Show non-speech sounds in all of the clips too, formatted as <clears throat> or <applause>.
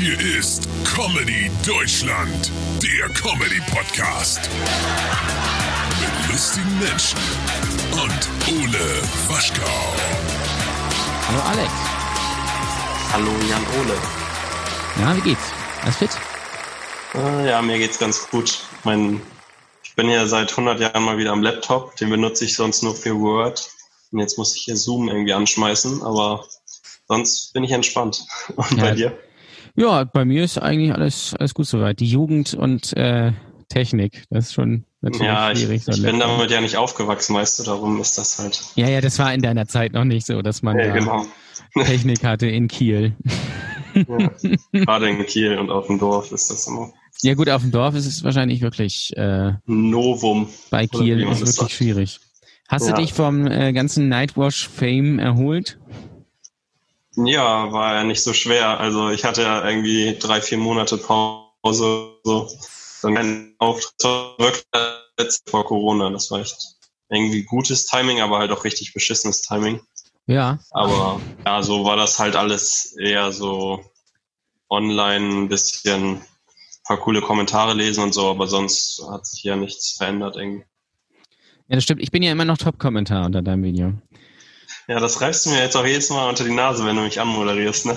Hier ist Comedy Deutschland, der Comedy Podcast. Mit lustigen Menschen und Ole Waschkau. Hallo Alex. Hallo Jan Ole. Na, wie geht's? Alles fit? Äh, Ja, mir geht's ganz gut. Mein, ich bin ja seit 100 Jahren mal wieder am Laptop. Den benutze ich sonst nur für Word. Und jetzt muss ich hier Zoom irgendwie anschmeißen, aber sonst bin ich entspannt. <laughs> Und Ja. bei dir? Ja, bei mir ist eigentlich alles, alles gut soweit. Die Jugend und äh, Technik, das ist schon natürlich Ja, ich, schwierig. ein ich bin damit ja nicht aufgewachsen, weißt du, darum ist das halt. ja, ja, das war in deiner Zeit noch nicht so, dass man Ja, da genau. <laughs> Technik hatte in Kiel. Ja. Gerade in Kiel und auf dem Dorf ist das immer Ja gut, auf dem Dorf ist es wahrscheinlich wirklich äh, Novum. bei Kiel ist das wirklich sagt. schwierig. Hast Ja. du dich vom äh, ganzen Nightwash-Fame erholt? Ja, war ja nicht so schwer. Also ich hatte ja irgendwie drei, vier Monate Pause. So. Dann mein Auftritt wirklich vor Corona. Das war echt irgendwie gutes Timing, aber halt auch richtig beschissenes Timing. Ja. Aber ja, so war das halt alles eher so online ein bisschen ein paar coole Kommentare lesen und so, aber sonst hat sich ja nichts verändert irgendwie. Ja, das stimmt. Ich bin ja immer noch Top-Kommentar unter deinem Video. Ja, das reibst du mir jetzt auch jedes Mal unter die Nase, wenn du mich anmoderierst, ne?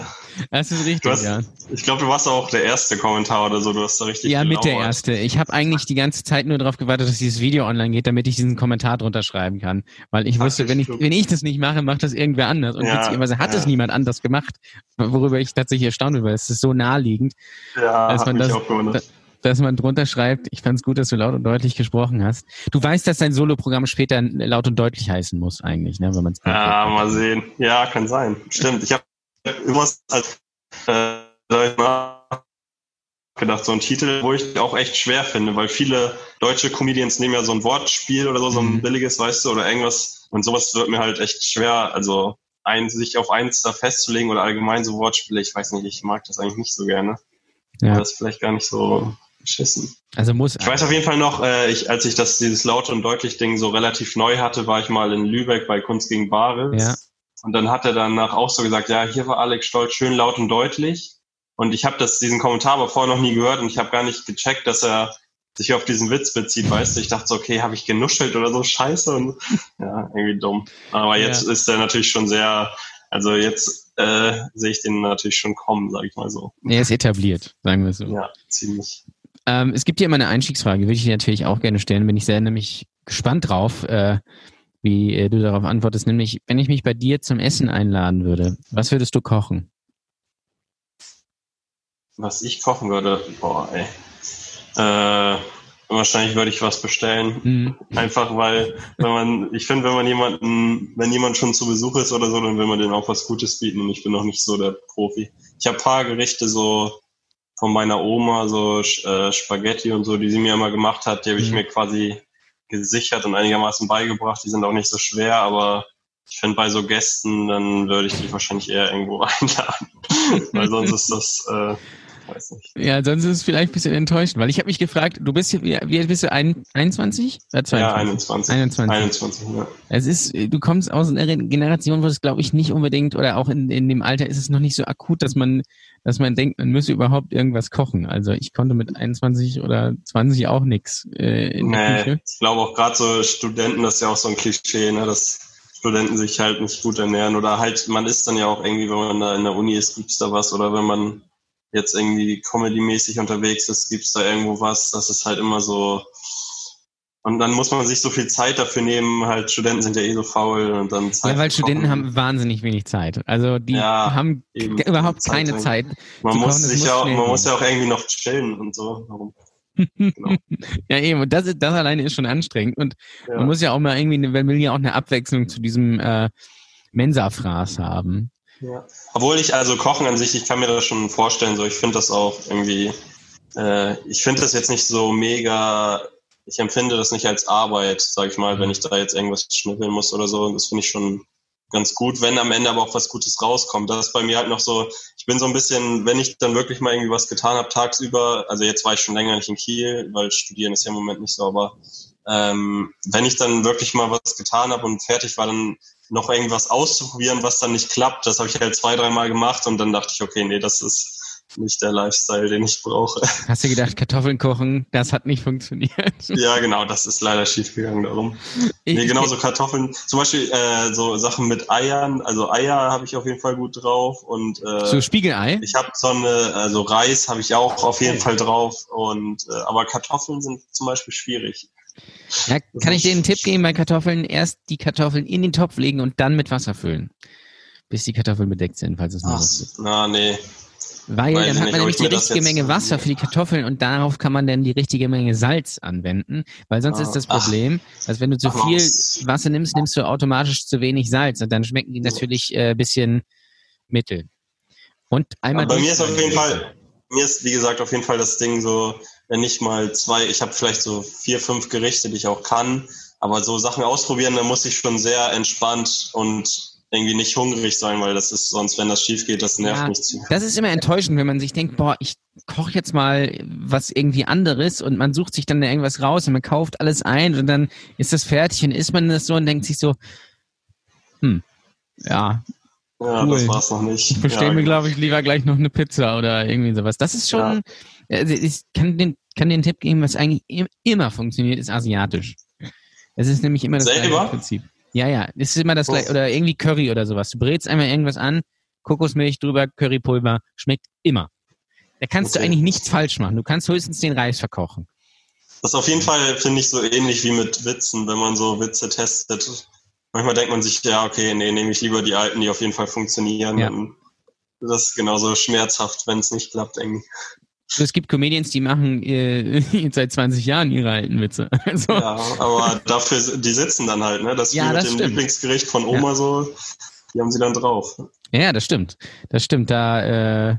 Das ist richtig, hast, ja. Ich glaube, du warst auch der erste Kommentar oder so. Du hast da richtig Ja, mit der erste. Ich habe eigentlich die ganze Zeit nur darauf gewartet, dass dieses Video online geht, damit ich diesen Kommentar drunter schreiben kann. Weil ich wusste, wenn ich, wenn ich das nicht mache, macht das irgendwer anders. Und Ja, witzigerweise hat ja. es niemand anders gemacht, worüber ich tatsächlich erstaunt bin, weil es ist so naheliegend, Ja, hat man mich das- auch gewundert. Dass man drunter schreibt, ich fand es gut, dass du laut und deutlich gesprochen hast. Du weißt, dass dein Soloprogramm später laut und deutlich heißen muss, eigentlich, ne, wenn man es Ja, mal sehen. Ja, kann sein. Stimmt. Ich habe irgendwas als äh, nachgedacht, so ein Titel, wo ich auch echt schwer finde, weil viele deutsche Comedians nehmen ja so ein Wortspiel oder so, so ein Mhm. billiges, weißt du, oder irgendwas. Und sowas wird mir halt echt schwer. Also ein, sich auf eins da festzulegen oder allgemein so Wortspiele, ich weiß nicht, ich mag das eigentlich nicht so gerne. Ja. Das ist vielleicht gar nicht so beschissen. Also muss. Ich weiß auf jeden Fall noch, äh, ich, als ich das dieses laut und deutlich Ding so relativ neu hatte, war ich mal in Lübeck bei Kunst gegen Bares. Ja. Und dann hat er danach auch so gesagt, ja, hier war Alex Stolz schön laut und deutlich. Und ich habe das diesen Kommentar aber vorher noch nie gehört und ich habe gar nicht gecheckt, dass er sich auf diesen Witz bezieht, weißt du. Ich dachte so, okay, habe ich genuschelt oder so, scheiße. Und ja, irgendwie dumm. Aber jetzt Ja. ist er natürlich schon sehr, also jetzt äh, sehe ich den natürlich schon kommen, sage ich mal so. Er ist etabliert, sagen wir so. Ja, ziemlich. Ähm, es gibt hier immer eine Einstiegsfrage, würde ich dir natürlich auch gerne stellen. Bin ich sehr nämlich gespannt drauf, äh, wie äh, du darauf antwortest. Nämlich, wenn ich mich bei dir zum Essen einladen würde, was würdest du kochen? Was ich kochen würde, boah, ey. Äh, wahrscheinlich würde ich was bestellen. Hm. Einfach weil, wenn man, ich finde, wenn man jemanden, wenn jemand schon zu Besuch ist oder so, dann will man denen auch was Gutes bieten und ich bin noch nicht so der Profi. Ich habe paar Gerichte so von meiner Oma, so äh, Spaghetti und so, die sie mir immer gemacht hat, die habe ich Mhm. mir quasi gesichert und einigermaßen beigebracht. Die sind auch nicht so schwer, aber ich finde, bei so Gästen, dann würde ich die wahrscheinlich eher irgendwo <laughs> einladen. weil sonst ist das, äh, weiß nicht. Ja, sonst ist es vielleicht ein bisschen enttäuschend, weil ich habe mich gefragt, du bist hier, wie, alt bist du? Ein, 21? Oder 22? Ja, 21. 21. 21, ja. Es ist, du kommst aus einer Generation, wo es, glaube ich, nicht unbedingt, oder auch in, in dem Alter ist es noch nicht so akut, dass man, dass man denkt, man müsse überhaupt irgendwas kochen. Also ich konnte mit 21 oder 20 auch nix äh, in der Nee, Küche. ich glaube auch gerade so Studenten, das ist ja auch so ein Klischee, ne, dass Studenten sich halt nicht gut ernähren oder halt, man isst dann ja auch irgendwie, wenn man da in der Uni ist, gibt's da was oder wenn man jetzt irgendwie comedy-mäßig unterwegs ist, gibt's da irgendwo was, das ist halt immer so und dann muss man sich so viel Zeit dafür nehmen, halt Studenten sind ja eh so faul und dann Zeit Ja, weil Studenten haben wahnsinnig wenig Zeit. Also die Ja, haben überhaupt Zeit keine. Zeit. Man muss kochen, sich muss ja auch, man muss gehen. ja auch irgendwie noch chillen und so. Warum? <laughs> Ja, eben. Und das, ist- das alleine ist schon anstrengend. Und Ja. man muss ja auch mal irgendwie, eine- man will ja auch eine Abwechslung zu diesem äh, Mensa-Fraß haben. Ja. Obwohl ich also Kochen an sich, ich kann mir das schon vorstellen, so ich finde das auch irgendwie, äh, ich finde das jetzt nicht so mega, ich empfinde das nicht als Arbeit, sag ich mal, wenn ich da jetzt irgendwas schnippeln muss oder so. Das finde ich schon ganz gut, wenn am Ende aber auch was Gutes rauskommt. Das ist bei mir halt noch so, ich bin so ein bisschen, wenn ich dann wirklich mal irgendwie was getan habe tagsüber, also jetzt war ich schon länger nicht in Kiel, weil studieren ist ja im Moment nicht so, aber ähm, wenn ich dann wirklich mal was getan habe und fertig war, dann noch irgendwas auszuprobieren, was dann nicht klappt, das habe ich halt zwei, dreimal gemacht und dann dachte ich, okay, nee, das ist nicht der Lifestyle, den ich brauche. <laughs> Hast du gedacht, Kartoffeln kochen, das hat nicht funktioniert? <laughs> Ja, genau, das ist leider schiefgegangen darum. Ich- Nee, genauso Kartoffeln. Zum Beispiel äh, so Sachen mit Eiern. Also Eier habe ich auf jeden Fall gut drauf. Und äh, So Spiegelei? ich habe so eine, also Reis habe ich auch auf jeden Fall drauf. Und äh, aber Kartoffeln sind zum Beispiel schwierig. Ja, kann ich dir einen Tipp geben bei Kartoffeln? Erst die Kartoffeln in den Topf legen und dann mit Wasser füllen. Bis die Kartoffeln bedeckt sind, falls es noch ist. na nee. Weil weiß dann hat man nämlich ich die richtige Menge Wasser für die Kartoffeln und darauf kann man dann die richtige Menge Salz anwenden. Weil sonst Ah, ist das ach. Problem, dass wenn du zu Ach, viel was. Wasser nimmst, nimmst du automatisch zu wenig Salz und dann schmecken die natürlich äh, bisschen mittel. Und einmal Aber bei mir ist auf jeden Fall, mir ist wie gesagt auf jeden Fall das Ding so, wenn ich mal zwei, ich habe vielleicht so vier, fünf Gerichte, die ich auch kann, aber so Sachen ausprobieren, da muss ich schon sehr entspannt und irgendwie nicht hungrig sein, weil das ist sonst, wenn das schief geht, das nervt Ja, mich zu. Das ist immer enttäuschend, wenn man sich denkt, boah, ich koche jetzt mal was irgendwie anderes und man sucht sich dann irgendwas raus und man kauft alles ein und dann ist das fertig und isst man das so und denkt sich so, hm, ja, Ja, cool. das war's noch nicht. ich bestelle ja, mir, glaube ich, lieber gleich noch eine Pizza oder irgendwie sowas. Das ist schon, also ich kann den, kann den Tipp geben, was eigentlich im- immer funktioniert, ist asiatisch. Es ist nämlich immer das Selber? gleiche Prinzip. Ja, ja, es ist immer das gleiche, oder irgendwie Curry oder sowas. Du brätst einmal irgendwas an, Kokosmilch drüber, Currypulver, schmeckt immer. Da kannst du Okay. eigentlich nichts falsch machen. Du kannst höchstens den Reis verkochen. Das ist auf jeden Fall, finde ich, so ähnlich wie mit Witzen, wenn man so Witze testet. Manchmal denkt man sich, ja, okay, nee, nehme ich lieber die alten, die auf jeden Fall funktionieren. Ja. Das ist genauso schmerzhaft, wenn es nicht klappt, irgendwie. Es gibt Comedians, die machen äh, <laughs> seit 20 Jahren ihre alten Witze. <laughs> Also, Ja, aber dafür, die sitzen dann halt, ne? Das ist Ja, mit das dem stimmt. Lieblingsgericht von Oma so, die haben sie dann drauf. Ja, das stimmt. Das stimmt. Da äh,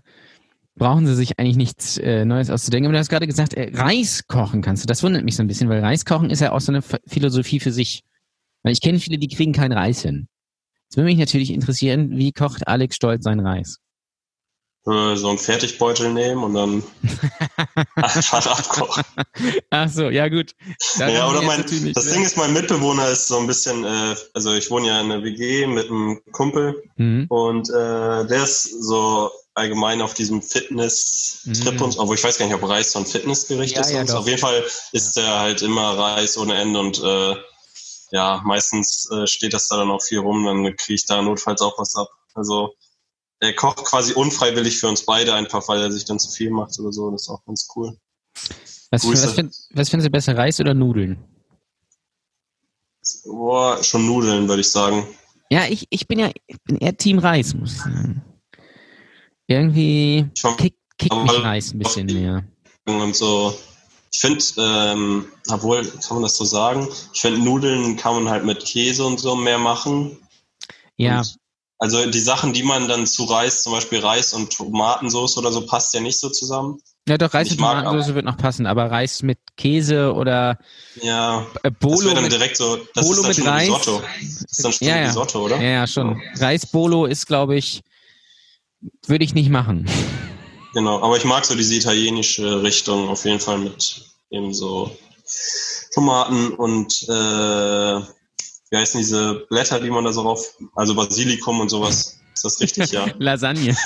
brauchen sie sich eigentlich nichts äh, Neues auszudenken. Aber du hast gerade gesagt, äh, Reis kochen kannst du. Das wundert mich so ein bisschen, weil Reis kochen ist ja auch so eine Ph- Philosophie für sich. Weil ich kenne viele, die kriegen keinen Reis hin. Jetzt würde mich natürlich interessieren, wie kocht Alex Stolz seinen Reis? Äh, So einen Fertigbeutel nehmen und dann <laughs> einfach abkochen. Ach so, ja gut. Da Ja, oder mein, das. Ding ist, mein Mitbewohner ist so ein bisschen, äh, also ich wohne ja in einer WG mit einem Kumpel Mhm. und äh, der ist so allgemein auf diesem Fitness-Trip Mhm. und obwohl ich weiß gar nicht, ob Reis so ein Fitnessgericht Ja, ist. ja, und doch. Auf jeden Fall isst er halt immer Reis ohne Ende und äh, ja, meistens äh, steht das da dann auch viel rum, dann kriege ich da notfalls auch was ab. Also er kocht quasi unfreiwillig für uns beide, einfach weil er sich dann zu viel macht oder so. Das ist auch ganz cool. Was, was, find, was finden Sie besser, Reis oder Nudeln? Boah, schon Nudeln, würde ich sagen. Ja, ich, ich bin ja ich bin eher Team Reis, muss ich sagen. Irgendwie kickt kick mich Reis ein bisschen mehr. und so. Ich finde, ähm, obwohl, kann man das so sagen? Ich finde, Nudeln kann man halt mit Käse und so mehr machen. Ja, Und, also die Sachen, die man dann zu Reis, zum Beispiel Reis und Tomatensauce oder so, passt ja nicht so zusammen. ja doch, Reis ich mag Tomatensauce wird noch passen, aber Reis mit Käse oder Ja, äh, das Bolo wäre dann mit, direkt so, das Bolo ist dann mit Reis. Risotto. Das ist dann schon Ja, ja. Risotto, oder? Ja, ja, schon. Reis-Bolo ist, glaube ich, würde ich nicht machen. Genau, aber ich mag so diese italienische Richtung auf jeden Fall mit eben so Tomaten und äh, wie heißen diese Blätter, die man da so drauf, also Basilikum und sowas. Ist das richtig, ja? <laughs> Lasagne.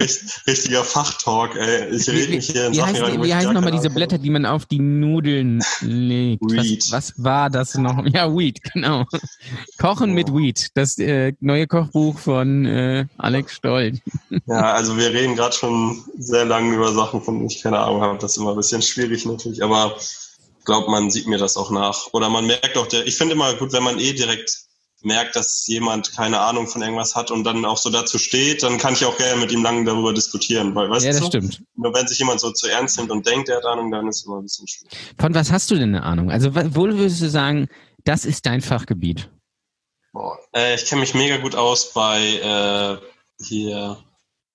Richt, richtiger Fachtalk, ey. Ich rede mich hier in wie Sachen heißen, rein, wie heißen nochmal diese Blätter, die man auf die Nudeln legt? Weed. Was, was war das noch? Ja, Weed, genau. Kochen mit Oh. Weed. Das äh, neue Kochbuch von äh, Alex Stoll. Ja, also wir reden gerade schon sehr lange über Sachen, von denen ich keine Ahnung habe. Das ist immer ein bisschen schwierig natürlich, aber glaube, man sieht mir das auch nach. Oder man merkt auch, der, ich finde immer gut, wenn man eh direkt merkt, dass jemand keine Ahnung von irgendwas hat und dann auch so dazu steht, dann kann ich auch gerne mit ihm lange darüber diskutieren, weil weißt Ja, das du, stimmt. nur wenn sich jemand so zu ernst nimmt und denkt, er hat Ahnung, dann ist es immer ein bisschen schwierig. Von was hast du denn eine Ahnung? Also wo würdest du sagen, das ist dein Fachgebiet? Boah. Äh, ich kenne mich mega gut aus bei äh, hier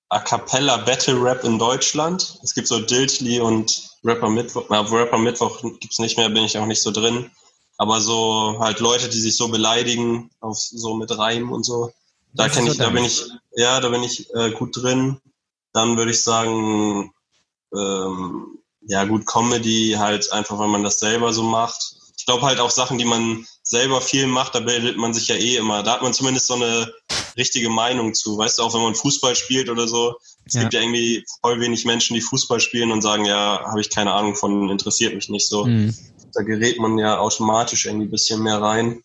A Cappella Battle Rap in Deutschland. Es gibt so Diltli und Rapper Mittwoch. Na, Rapper Mittwoch gibt's nicht mehr, bin ich auch nicht so drin. Aber so halt Leute, die sich so beleidigen, auf so mit Reim und so. Da kenne so ich, da bin ich, ja, da bin ich äh, gut drin. Dann würde ich sagen, ähm, ja gut, Comedy halt einfach, weil man das selber so macht. Ich glaube halt auch Sachen, die man selber viel macht, da bildet man sich ja eh immer. Da hat man zumindest so eine richtige Meinung zu. Weißt du, auch wenn man Fußball spielt oder so, Es ja. gibt ja irgendwie voll wenig Menschen, die Fußball spielen und sagen, ja, habe ich keine Ahnung von, interessiert mich nicht so. Mhm. Da gerät man ja automatisch irgendwie ein bisschen mehr rein.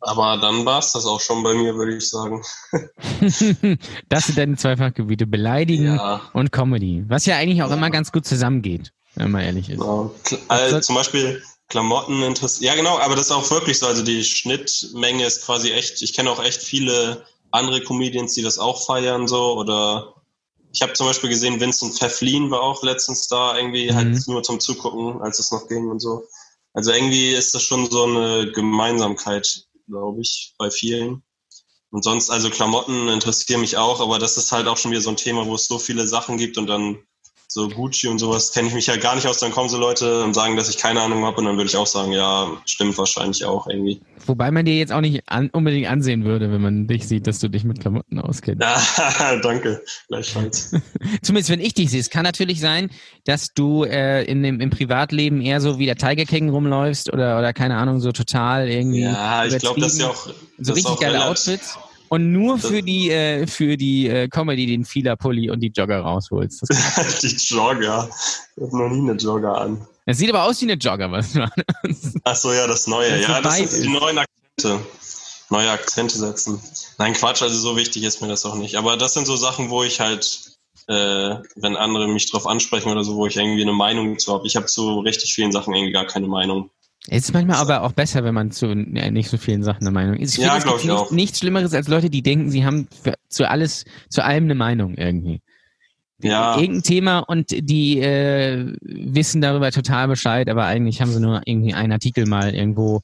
Aber dann war es das auch schon bei mir, würde ich sagen. <laughs> das sind deine zwei Fachgebiete, Beleidigen ja. und Comedy. Was ja eigentlich auch ja. immer ganz gut zusammengeht, wenn man ehrlich ist. Genau. Also, zum Beispiel Klamotten interessiert. Ja, genau, aber das ist auch wirklich so. Also die Schnittmenge ist quasi echt, ich kenne auch echt viele andere Comedians, die das auch feiern, so, oder ich habe zum Beispiel gesehen, Vincent Pfefflin war auch letztens da, irgendwie halt mhm. halt nur zum Zugucken, als es noch ging und so. Also irgendwie ist das schon so eine Gemeinsamkeit glaube ich, bei vielen. Und sonst, also Klamotten interessieren mich auch, aber das ist halt auch schon wieder so ein Thema, wo es so viele Sachen gibt und dann so Gucci und sowas kenne ich mich ja gar nicht aus. Dann kommen so Leute und sagen, dass ich keine Ahnung habe und dann würde ich auch sagen, ja, stimmt wahrscheinlich auch irgendwie. Wobei man dir jetzt auch nicht an, unbedingt ansehen würde, wenn man dich sieht, dass du dich mit Klamotten auskennst. Ja, <laughs> danke, gleichfalls. <laughs> Zumindest wenn ich dich sehe. Es kann natürlich sein, dass du äh, in dem, im Privatleben eher so wie der Tiger King rumläufst oder, oder keine Ahnung, so total irgendwie. Ja, ich glaube, das ist ja auch. So richtig geile Outfits und nur für die äh, für die äh, Comedy den Fila-Pulli und die Jogger rausholst. <laughs> die Jogger. Ich habe noch nie eine Jogger an. Es sieht aber aus wie eine Jogger, was du <laughs> Ach so, ja, das Neue. Das ja, das sind die neuen Akzente. Neue Akzente setzen. Nein, Quatsch, also so wichtig ist mir das auch nicht. Aber das sind so Sachen, wo ich halt, äh, wenn andere mich drauf ansprechen oder so, wo ich irgendwie eine Meinung zu habe. Ich habe zu richtig vielen Sachen irgendwie gar keine Meinung. Es ist manchmal aber auch besser, wenn man zu ja, nicht so vielen Sachen eine Meinung ist. Ich ja, glaube ich nicht, auch. Nichts Schlimmeres als Leute, die denken, sie haben für, zu alles, zu allem eine Meinung irgendwie. Ja. Irgendein Thema und die äh, wissen darüber total Bescheid, aber eigentlich haben sie nur irgendwie einen Artikel mal irgendwo.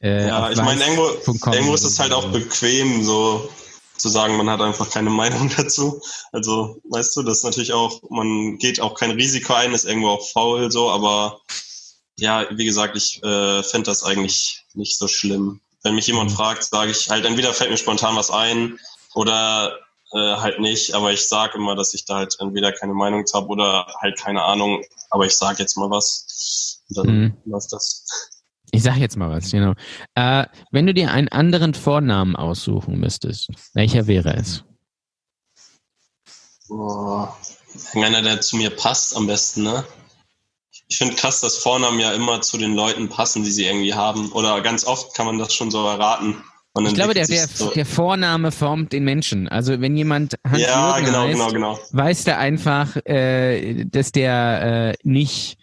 Äh, ja, ich meine, irgendwo, irgendwo ist es halt auch bequem, so zu sagen, man hat einfach keine <laughs> Meinung dazu. Also, weißt du, das ist natürlich auch, man geht auch kein Risiko ein, ist irgendwo auch faul so, aber ja, wie gesagt, ich äh, finde das eigentlich nicht so schlimm. Wenn mich jemand mhm. fragt, sage ich halt, entweder fällt mir spontan was ein oder äh, halt nicht, aber ich sage immer, dass ich da halt entweder keine Meinung habe oder halt keine Ahnung, aber ich sage jetzt mal was. Und dann mhm. läuft das. Ich sag jetzt mal was, genau. Äh, wenn du dir einen anderen Vornamen aussuchen müsstest, welcher wäre es? Boah, einer, der zu mir passt am besten, ne? Ich finde krass, dass Vornamen ja immer zu den Leuten passen, die sie irgendwie haben. Oder ganz oft kann man das schon so erraten. Ich glaube, der, der, so der, Vorname formt den Menschen. Also wenn jemand Hans ja, genau, heißt, genau, genau. weiß der einfach, äh, dass der äh, nicht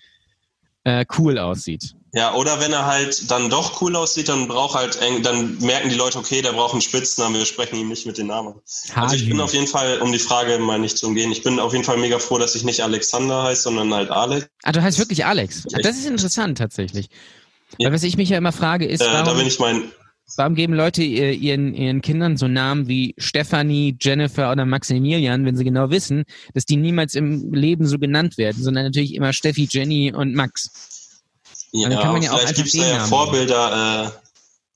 äh, cool aussieht. Ja, oder wenn er halt dann doch cool aussieht, dann braucht halt, dann merken die Leute, okay, der braucht einen Spitznamen, wir sprechen ihn nicht mit den Namen. Also ich bin auf jeden Fall, um die Frage mal nicht zu umgehen, ich bin auf jeden Fall mega froh, dass ich nicht Alexander heiße, sondern halt Alex. Ah, du heißt wirklich Alex. Das ist interessant tatsächlich. Ja. Weil was ich mich ja immer frage ist, äh, warum, ich mein, warum geben Leute ihren, ihren Kindern so Namen wie Stephanie, Jennifer oder Maximilian, wenn sie genau wissen, dass die niemals im Leben so genannt werden, sondern natürlich immer Steffi, Jenny und Max. Ja, dann kann man ja vielleicht gibt es da ja Vorbilder äh,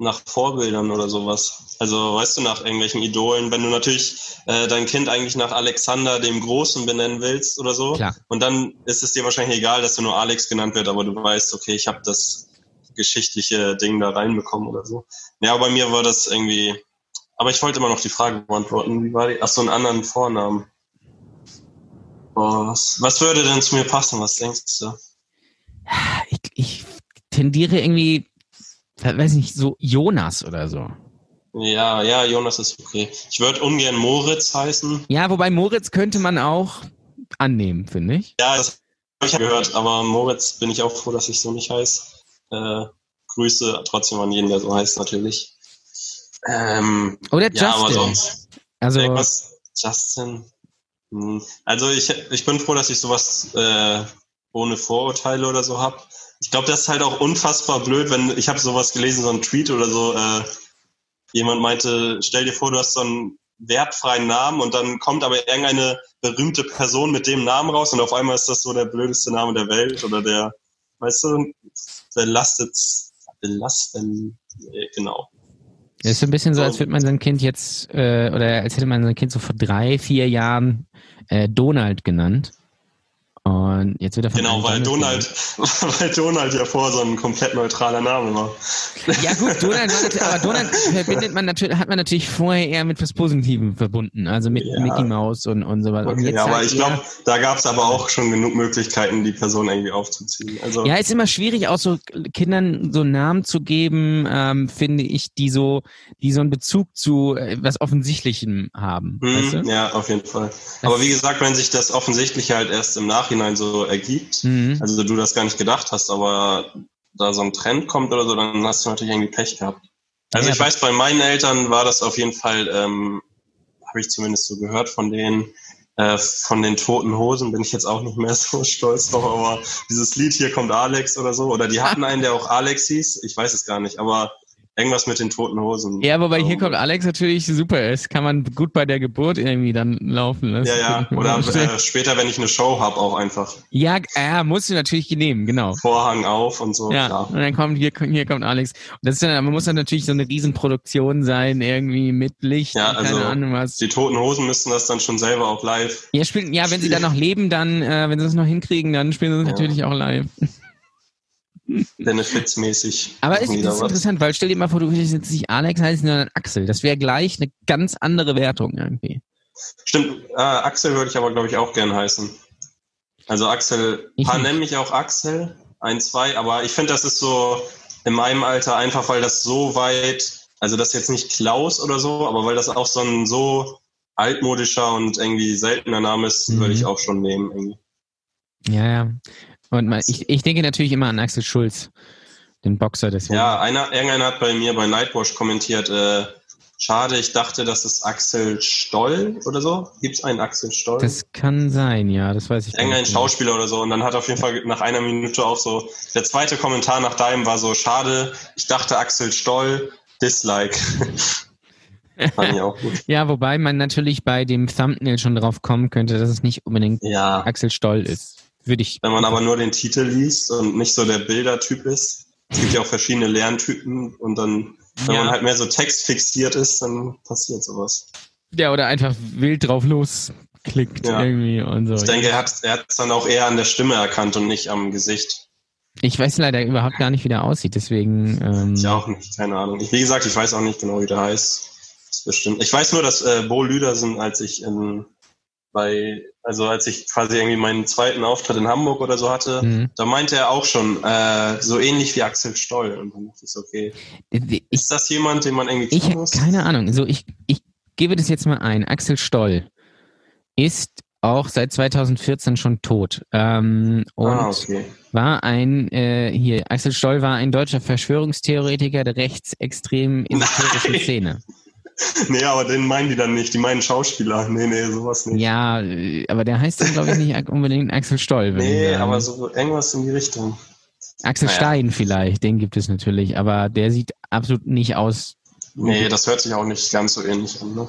nach Vorbildern oder sowas. Also weißt du, nach irgendwelchen Idolen, wenn du natürlich äh, dein Kind eigentlich nach Alexander dem Großen benennen willst oder so. Klar. Und dann ist es dir wahrscheinlich egal, dass du nur Alex genannt wird, aber du weißt, okay, ich habe das geschichtliche Ding da reinbekommen oder so. Ja, bei mir war das irgendwie. Aber ich wollte immer noch die Frage beantworten. Wie war die? Ach so, einen anderen Vornamen. Oh, was, was würde denn zu mir passen? Was denkst du? Ich, ich tendiere irgendwie, weiß nicht, so Jonas oder so. Ja, ja, Jonas ist okay. Ich würde ungern Moritz heißen. Ja, wobei Moritz könnte man auch annehmen, finde ich. Ja, das habe ich gehört, aber Moritz bin ich auch froh, dass ich so nicht heiße. Äh, Grüße trotzdem an jeden, der so heißt, natürlich. Ähm, Oder Justin. Ja, aber sonst. Also, irgendwas, Justin. Hm. Also ich, ich bin froh, dass ich sowas äh, ohne Vorurteile oder so habe. Ich glaube, das ist halt auch unfassbar blöd, wenn ich habe sowas gelesen, so ein Tweet oder so. Äh, jemand meinte, stell dir vor, du hast so einen wertfreien Namen und dann kommt aber irgendeine berühmte Person mit dem Namen raus und auf einmal ist das so der blödeste Name der Welt oder der, weißt du, belastet, belastet, genau. Das ist so ein bisschen so, als würde man sein Kind jetzt, äh, oder als hätte man sein Kind so vor drei, vier Jahren äh, Donald genannt. Und jetzt wird er von Genau, weil Donald, <laughs> weil Donald ja vorher so ein komplett neutraler Name war. Ja gut, Donald war aber Donald <laughs> verbindet man natürlich, hat man natürlich vorher eher mit was Positivem verbunden, also mit Ja. Mickey Mouse und, und so weiter. Okay, ja, aber halt ich glaube, da gab es aber auch schon genug Möglichkeiten, die Person irgendwie aufzuziehen. Also Ja, ist immer schwierig, auch so Kindern so Namen zu geben, ähm, finde ich, die so, die so einen Bezug zu äh, was Offensichtlichem haben. hm, weißt du? ja, auf jeden Fall. Aber wie gesagt, wenn sich das offensichtlich halt erst im Nachhinein so ergibt, Mhm. also du das gar nicht gedacht hast, aber da so ein Trend kommt oder so, dann hast du natürlich irgendwie Pech gehabt. Also Ja, ich weiß, bei meinen Eltern war das auf jeden Fall, ähm, habe ich zumindest so gehört von denen, äh, von den toten Hosen bin ich jetzt auch nicht mehr <laughs> so stolz drauf, aber dieses Lied hier kommt Alex oder so, oder die hatten <laughs> einen, der auch Alex hieß, ich weiß es gar nicht, aber irgendwas mit den toten Hosen. Ja, wobei hier kommt Alex natürlich super ist, kann man gut bei der Geburt irgendwie dann laufen lassen. Ja, ja, oder äh, später, wenn ich eine Show hab, auch einfach ja, ja, musst du natürlich nehmen, genau. Vorhang auf und so. Ja, klar. und dann kommt hier, hier kommt Alex. Und das ist dann, man muss dann natürlich so eine Riesenproduktion sein, irgendwie mit Licht, Ja, also keine Ahnung was. Die toten Hosen müssten das dann schon selber auch live. Ja, spielen, ja, wenn sie dann noch leben, dann, äh, wenn sie es noch hinkriegen, dann spielen sie es Ja. natürlich auch live. <laughs> benefitsmäßig. Aber ist, ist interessant, weil stell dir mal vor, du würdest jetzt nicht Alex heißen, sondern Axel. Das wäre gleich eine ganz andere Wertung irgendwie. Stimmt, äh, Axel würde ich aber, glaube ich, auch gern heißen. Also Axel, Ich paar nennen mich auch Axel, ein, zwei, aber ich finde, das ist so in meinem Alter einfach, weil das so weit, also das ist jetzt nicht Klaus oder so, aber weil das auch so ein so altmodischer und irgendwie seltener Name ist, Mhm. würde ich auch schon nehmen. Irgendwie. Ja, ja. Und mal, ich, ich denke natürlich immer an Axel Schulz, den Boxer deswegen. Ja, einer, irgendeiner hat bei mir bei Nightwash kommentiert, äh, schade, ich dachte, das ist Axel Stoll oder so. Gibt es einen Axel Stoll? Das kann sein, ja, das weiß ich Irgendein nicht. Schauspieler oder so. Und dann hat auf jeden Fall nach einer Minute auch so, der zweite Kommentar nach deinem war so, schade, ich dachte Axel Stoll, Dislike. <laughs> Fand ich auch gut. Ja, wobei man natürlich bei dem Thumbnail schon drauf kommen könnte, dass es nicht unbedingt Ja, Axel Stoll ist. Würde ich. wenn man aber nur den Titel liest und nicht so der Bildertyp ist. Es gibt ja auch verschiedene Lerntypen und dann, wenn Ja. man halt mehr so textfixiert ist, dann passiert sowas. Ja, oder einfach wild drauf losklickt Ja. irgendwie und so. Ich denke, er hat er hat's dann auch eher an der Stimme erkannt und nicht am Gesicht. Ich weiß leider überhaupt gar nicht, wie der aussieht, deswegen. Ähm, Ich auch nicht, keine Ahnung. Ich, wie gesagt, ich weiß auch nicht genau, wie der heißt. Das ist bestimmt. Ich weiß nur, dass äh, Bo Lüdersen, als ich in, bei, also als ich quasi irgendwie meinen zweiten Auftritt in Hamburg oder so hatte, Mhm. da meinte er auch schon, äh, so ähnlich wie Axel Stoll. Und dann dachte ich, okay. Ich, Ist das jemand, den man irgendwie ich kennen muss? keine Ahnung. So, ich, ich gebe das jetzt mal ein. Axel Stoll ist auch seit 2014 schon tot. Ähm, und ah, okay. war ein, äh, hier, Axel Stoll war ein deutscher Verschwörungstheoretiker der rechtsextremen esoterischen. Szene. <laughs> Nee, aber den meinen die dann nicht. Die meinen Schauspieler. Nee, nee, sowas nicht. Ja, aber der heißt dann, glaube ich, nicht unbedingt Axel Stoll. nee, aber so irgendwas in die Richtung. Axel naja. Stein vielleicht, den gibt es natürlich, aber der sieht absolut nicht aus. Nee, das hört sich auch nicht ganz so ähnlich an, ne?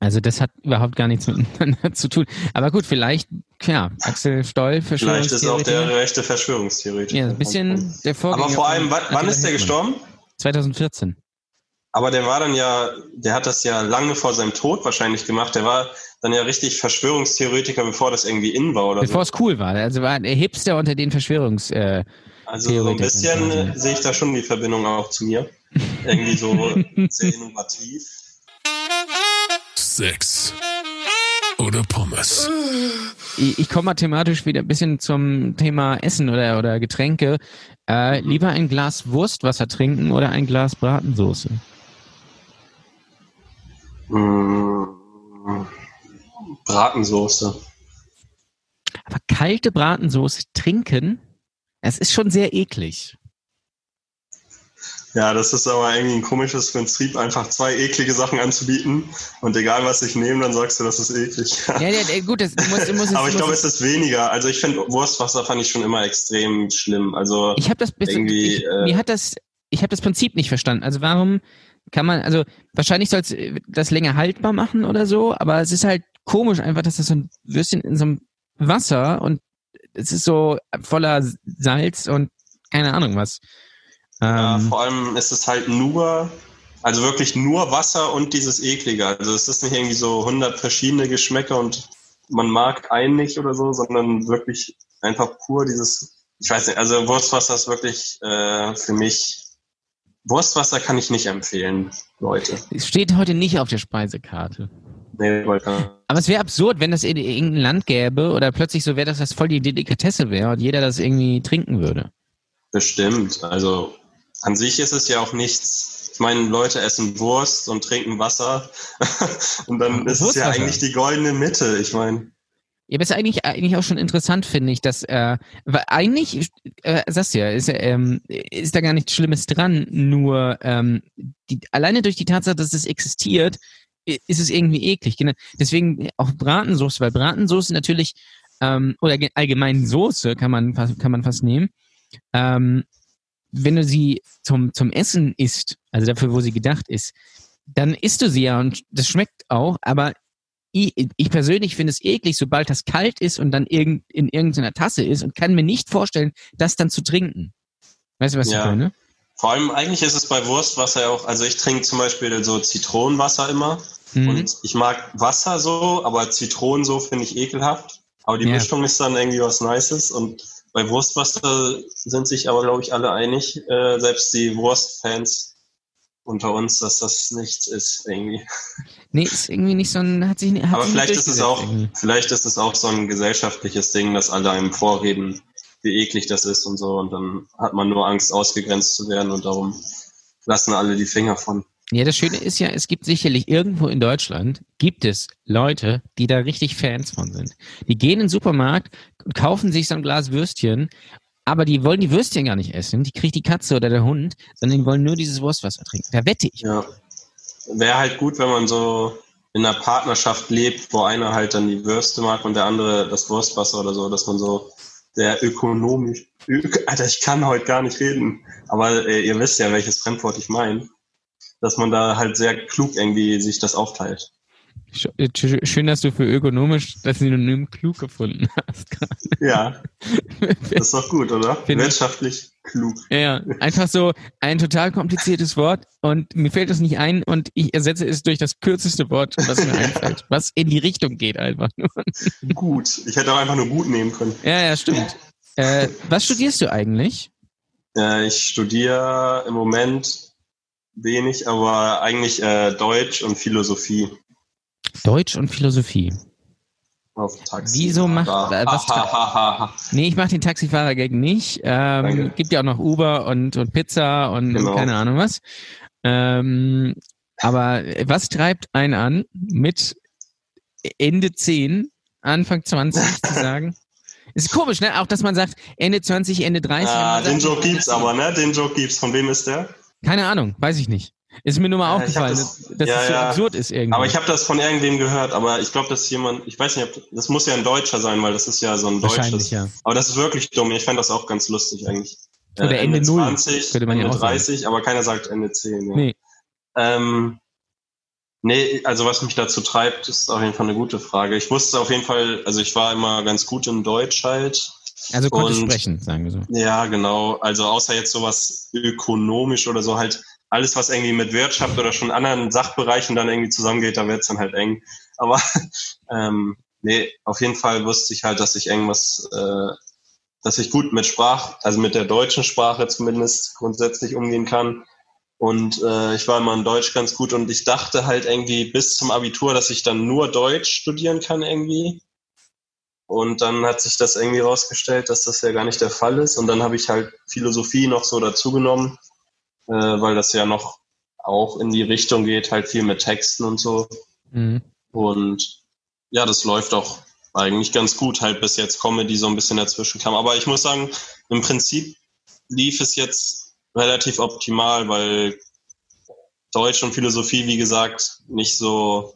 Also das hat überhaupt gar nichts miteinander <laughs> zu tun. Aber gut, vielleicht, ja, Axel Stoll, Vielleicht ist auch der Verschwörungstheoretiker. rechte Verschwörungstheoretiker. Ja, ein bisschen der Vorgänger. Aber vor allem, wann, ist der gestorben? 2014. Aber der war dann ja, der hat das ja lange vor seinem Tod wahrscheinlich gemacht. Der war dann ja richtig Verschwörungstheoretiker, bevor das irgendwie in war oder Bevor es cool war. Also war der Hipster unter den Verschwörungs... Äh, so. Also so ein bisschen äh, sehe ich da schon die Verbindung auch zu mir. Irgendwie so <laughs> sehr innovativ. Sex oder Pommes. ich ich komme mal thematisch wieder ein bisschen zum Thema Essen oder, oder Getränke. Äh, Mhm. lieber ein Glas Wurstwasser trinken oder ein Glas Bratensoße? Mm, Bratensoße. Aber kalte Bratensoße trinken, es ist schon sehr eklig. Ja, das ist aber irgendwie ein komisches Prinzip, einfach zwei eklige Sachen anzubieten und egal was ich nehme, dann sagst du, das ist eklig. <laughs> Ja, ja, gut, das muss, muss, Aber ich glaube, es ist weniger. Also ich finde Wurstwasser fand ich schon immer extrem schlimm. Also Ich habe das Irgendwie, ich, äh, mir hat das, ich habe das Prinzip nicht verstanden. Also warum kann man, also wahrscheinlich soll es das länger haltbar machen oder so, aber es ist halt komisch einfach, dass das so ein Würstchen in so einem Wasser und es ist so voller Salz und keine Ahnung was. ja, Ähm, vor allem ist es halt nur, also wirklich nur Wasser und dieses eklige. Also es ist nicht irgendwie so 100 verschiedene Geschmäcker und man mag einen nicht oder so, sondern wirklich einfach pur dieses, ich weiß nicht, also Wurstwasser ist wirklich äh, für mich, Wurstwasser kann ich nicht empfehlen, Leute. Es steht heute nicht auf der Speisekarte. Nee. Aber es wäre absurd, wenn das in irgendein Land gäbe oder plötzlich so wäre, dass das voll die Delikatesse wäre und jeder das irgendwie trinken würde. Bestimmt. Also an sich ist es ja auch nichts. Ich meine, Leute essen Wurst und trinken Wasser. <laughs> und dann ist es ja eigentlich die goldene Mitte. Ich meine, Ja, aber ist eigentlich, eigentlich auch schon interessant, finde ich, dass, äh, weil eigentlich, äh, sagst du ja, ist, ähm, ist da gar nichts Schlimmes dran, nur ähm, die, alleine durch die Tatsache, dass es existiert, ist es irgendwie eklig. Genau. Deswegen auch Bratensoße, weil Bratensoße natürlich, ähm, oder ge- allgemein Soße kann man, kann man fast nehmen, ähm, wenn du sie zum, zum Essen isst, also dafür, wo sie gedacht ist, dann isst du sie ja und das schmeckt auch, aber ich, ich persönlich finde es eklig, sobald das kalt ist und dann irgend, in irgendeiner Tasse ist und kann mir nicht vorstellen, das dann zu trinken. Weißt du, was Ja. ich meine? vor allem eigentlich ist es bei Wurstwasser ja auch, also ich trinke zum Beispiel so Zitronenwasser immer. Mhm. Und ich mag Wasser so, aber Zitronen so finde ich ekelhaft. Aber die Ja. Mischung ist dann irgendwie was Nices. Und bei Wurstwasser sind sich aber, glaube ich, alle einig, äh, selbst die Wurstfans unter uns, dass das nichts ist irgendwie. Nee, ist irgendwie nicht so ein, hat sich, hat aber sich vielleicht ist es auch, irgendwie. vielleicht ist es auch so ein gesellschaftliches Ding, dass alle einem vorreden, wie eklig das ist und so. Und dann hat man nur Angst, ausgegrenzt zu werden und darum lassen alle die Finger von. Ja, das Schöne ist ja, es gibt sicherlich irgendwo in Deutschland, gibt es Leute, die da richtig Fans von sind. Die gehen in den Supermarkt und kaufen sich so ein Glas Würstchen, aber die wollen die Würstchen gar nicht essen, die kriegt die Katze oder der Hund, sondern die wollen nur dieses Wurstwasser trinken. Da wette ich. Ja. Wäre halt gut, wenn man so in einer Partnerschaft lebt, wo einer halt dann die Würste mag und der andere das Wurstwasser oder so, dass man so sehr ökonomisch. Ö Alter, ich kann heute gar nicht reden. Aber äh, ihr wisst ja, welches Fremdwort ich meine. Dass man da halt sehr klug irgendwie sich das aufteilt. Sch- sch- Schön, dass du für ökonomisch das Synonym klug gefunden hast. Ja, <laughs> das ist doch gut, oder? Wirtschaftlich klug. ja, einfach so ein total kompliziertes Wort und mir fällt es nicht ein und ich ersetze es durch das kürzeste Wort, was mir einfällt, <laughs> was in die Richtung geht einfach nur. Gut. Ich hätte auch einfach nur gut nehmen können. Ja, ja, stimmt. Äh, was studierst du eigentlich? Äh, ich studiere im Moment wenig, aber eigentlich äh, Deutsch und Philosophie. Deutsch und Philosophie. Auf Taxi. Wieso macht- äh, was- ha. Nee, ich mache den Taxifahrer-Gag nicht. Ähm, Danke. gibt ja auch noch Uber und, und Pizza und, Genau. keine Ahnung was. Ähm, aber was treibt einen an, mit Ende 10, Anfang 20 zu <laughs> sagen? Ist komisch, ne? Auch, dass man sagt, Ende 20, Ende 30. Ah, den sagt, Joke gibt's aber, ne? Den Joke gibt's. Von wem ist der? Keine Ahnung, weiß ich nicht. Ist mir nur mal Ja, hab aufgefallen, das- dass, dass ja, es so ja. absurd ist irgendwie. Aber ich habe das von irgendwem gehört, aber ich glaube, dass jemand, ich weiß nicht, ob, das muss ja ein Deutscher sein, weil das ist ja so ein deutsches. ja. Aber das ist wirklich dumm. Ich fand das auch ganz lustig eigentlich. Oder Ende Null, 20, könnte man ja Ende sagen. 30, aber keiner sagt Ende 10. Ja. Nee. Ähm, nee, also was mich dazu treibt, ist auf jeden Fall eine gute Frage. Ich wusste auf jeden Fall, also ich war immer ganz gut in Deutsch halt. Also konnte sprechen, sagen wir so. Ja, genau. Also außer jetzt sowas ökonomisch oder so halt alles, was irgendwie mit Wirtschaft oder schon anderen Sachbereichen dann irgendwie zusammengeht, da wird's dann halt eng. Aber <laughs> ähm, nee, auf jeden Fall wusste ich halt, dass ich irgendwas, äh, dass ich gut mit Sprach, also mit der deutschen Sprache zumindest grundsätzlich umgehen kann. Und äh, ich war immer in Deutsch ganz gut und ich dachte halt irgendwie bis zum Abitur, dass ich dann nur Deutsch studieren kann irgendwie. Und dann hat sich das irgendwie rausgestellt, dass das ja gar nicht der Fall ist. Und dann habe ich halt Philosophie noch so dazugenommen, äh, weil das ja noch auch in die Richtung geht, halt viel mit Texten und so. Mhm. Und ja, das läuft auch eigentlich ganz gut, halt bis jetzt Comedy so ein bisschen dazwischen kam. Aber ich muss sagen, im Prinzip lief es jetzt relativ optimal, weil Deutsch und Philosophie, wie gesagt, nicht so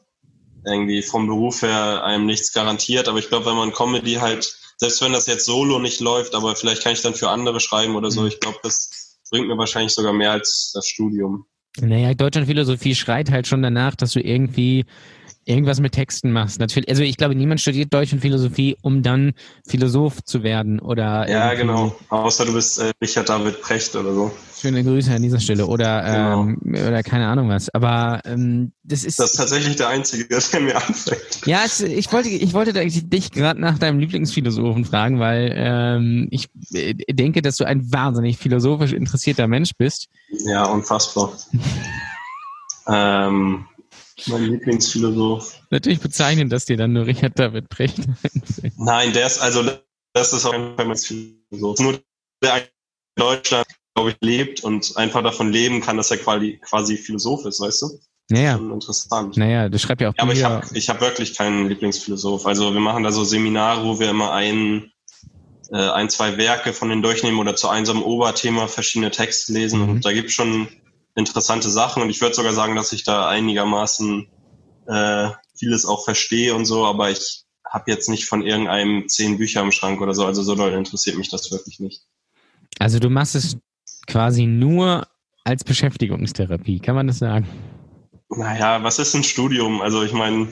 irgendwie vom Beruf her einem nichts garantiert. Aber ich glaube, wenn man Comedy halt, selbst wenn das jetzt solo nicht läuft, aber vielleicht kann ich dann für andere schreiben oder so, Mhm. ich glaube, das bringt mir wahrscheinlich sogar mehr als das Studium. Naja, Deutsch und Philosophie schreit halt schon danach, dass du irgendwie irgendwas mit Texten machst. Natürlich, also ich glaube, niemand studiert Deutsch und Philosophie, um dann Philosoph zu werden oder. Ja, genau. Außer du bist äh, Richard David Precht oder so. Schöne Grüße an dieser Stelle oder genau. ähm, oder keine Ahnung was. Aber ähm, das ist. Das ist tatsächlich der einzige, <laughs> der mir anfällt. Ja, es, ich wollte, ich wollte dich gerade nach deinem Lieblingsphilosophen fragen, weil ähm, ich äh, denke, dass du ein wahnsinnig philosophisch interessierter Mensch bist. Ja, unfassbar. <laughs> ähm, mein Lieblingsphilosoph. Natürlich bezeichnen das dir dann nur Richard David Brecht. <laughs> Nein, der ist also, das ist Fall mein Philosoph. Nur der in Deutschland, glaube ich, lebt und einfach davon leben kann, dass er quasi, quasi Philosoph ist, weißt du? Naja. Schon interessant. Naja, das schreibt ja auch. Ja, aber ich habe ich hab wirklich keinen Lieblingsphilosoph. Also wir machen da so Seminare, wo wir immer ein, äh, ein, zwei Werke von denen durchnehmen oder zu einem Oberthema verschiedene Texte lesen. Mhm. Und da gibt schon interessante Sachen und ich würde sogar sagen, dass ich da einigermaßen äh, vieles auch verstehe und so, aber ich habe jetzt nicht von irgendeinem zehn Bücher im Schrank oder so, also so doll interessiert mich das wirklich nicht. Also du machst es quasi nur als Beschäftigungstherapie, kann man das sagen? Naja, was ist ein Studium? Also ich meine,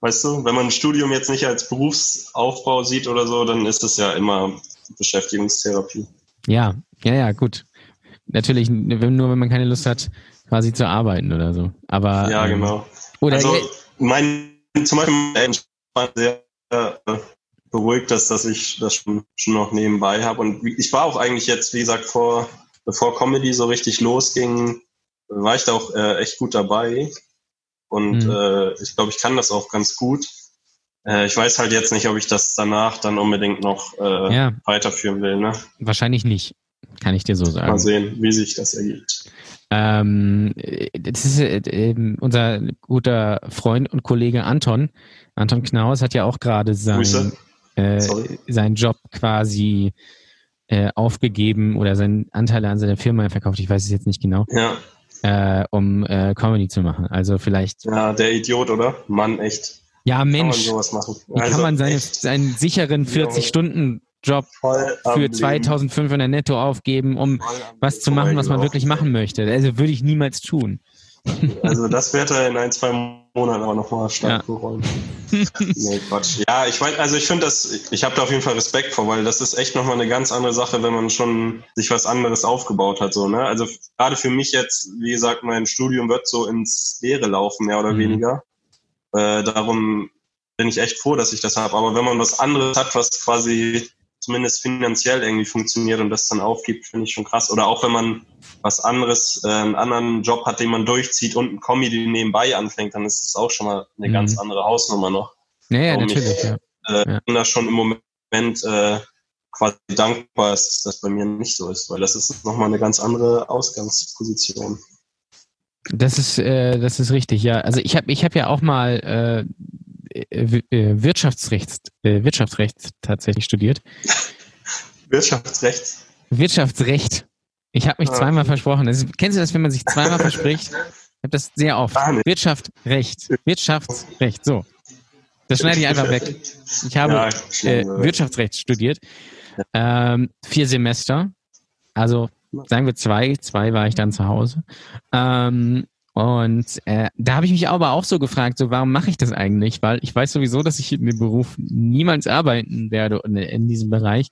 weißt du, wenn man ein Studium jetzt nicht als Berufsaufbau sieht oder so, dann ist es ja immer Beschäftigungstherapie. Ja, ja, ja, gut natürlich nur, wenn man keine Lust hat, quasi zu arbeiten oder so. Aber ja, ähm, genau. Oder also mein zum Beispiel war sehr äh, beruhigt, dass, dass ich das schon, schon noch nebenbei habe. Und ich war auch eigentlich jetzt, wie gesagt, vor bevor Comedy so richtig losging, war ich da auch äh, echt gut dabei. Und mhm. äh, ich glaube, ich kann das auch ganz gut. Äh, ich weiß halt jetzt nicht, ob ich das danach dann unbedingt noch äh, ja. weiterführen will. Ne? Wahrscheinlich nicht. Kann ich dir so sagen. Mal sehen, wie sich das ergibt. Ähm, das ist äh, unser guter Freund und Kollege Anton. Anton Knaus hat ja auch gerade sein, äh, seinen Job quasi äh, aufgegeben oder seinen Anteil an seiner Firma verkauft. Ich weiß es jetzt nicht genau. Ja. Äh, um äh, Comedy zu machen. Also vielleicht. Ja, der Idiot, oder? Mann, echt. Ja, Mensch. Kann man sowas machen. Wie also, kann man seine, seinen sicheren 40 Job für 2500 netto aufgeben, um was zu machen, was man wirklich machen möchte. Also würde ich niemals tun. <laughs> Also das wird er in ein, zwei Monaten aber nochmal stark ja. bereuen. nee, Quatsch. Ja, ich meine, also ich finde das, ich habe da auf jeden Fall Respekt vor, weil das ist echt nochmal eine ganz andere Sache, wenn man schon sich was anderes aufgebaut hat. So, ne? Also gerade für mich jetzt, wie gesagt, mein Studium wird so ins Leere laufen, mehr oder mhm. weniger. Äh, darum bin ich echt froh, dass ich das habe. Aber wenn man was anderes hat, was quasi zumindest finanziell irgendwie funktioniert und das dann aufgibt, finde ich schon krass. Oder auch wenn man was anderes, äh, einen anderen Job hat, den man durchzieht und ein Comedy nebenbei anfängt, dann ist es auch schon mal eine mhm. ganz andere Hausnummer noch. Ja, ja natürlich. Ich, ja. Äh, ja. bin da schon im Moment äh, quasi dankbar, dass das bei mir nicht so ist, weil das ist nochmal eine ganz andere Ausgangsposition. Das ist, äh, das ist richtig, ja. Also ich habe ich hab ja auch mal äh, Wirtschaftsrecht, äh, Wirtschaftsrecht tatsächlich studiert. Wirtschaftsrecht? Wirtschaftsrecht. Ich habe mich ah, zweimal versprochen. Ist, kennst du das, wenn man sich zweimal verspricht? <laughs> Ich habe das sehr oft. Wirtschaft, Recht. Wirtschaftsrecht. So. Das schneide ich einfach weg. Ich habe ja, äh, Wirtschaftsrecht studiert. Ähm, vier Semester. Also sagen wir zwei. Zwei war ich dann zu Hause. Ähm, und äh, da habe ich mich aber auch so gefragt, so warum mache ich das eigentlich? Weil ich weiß sowieso, dass ich in dem Beruf niemals arbeiten werde in diesem Bereich.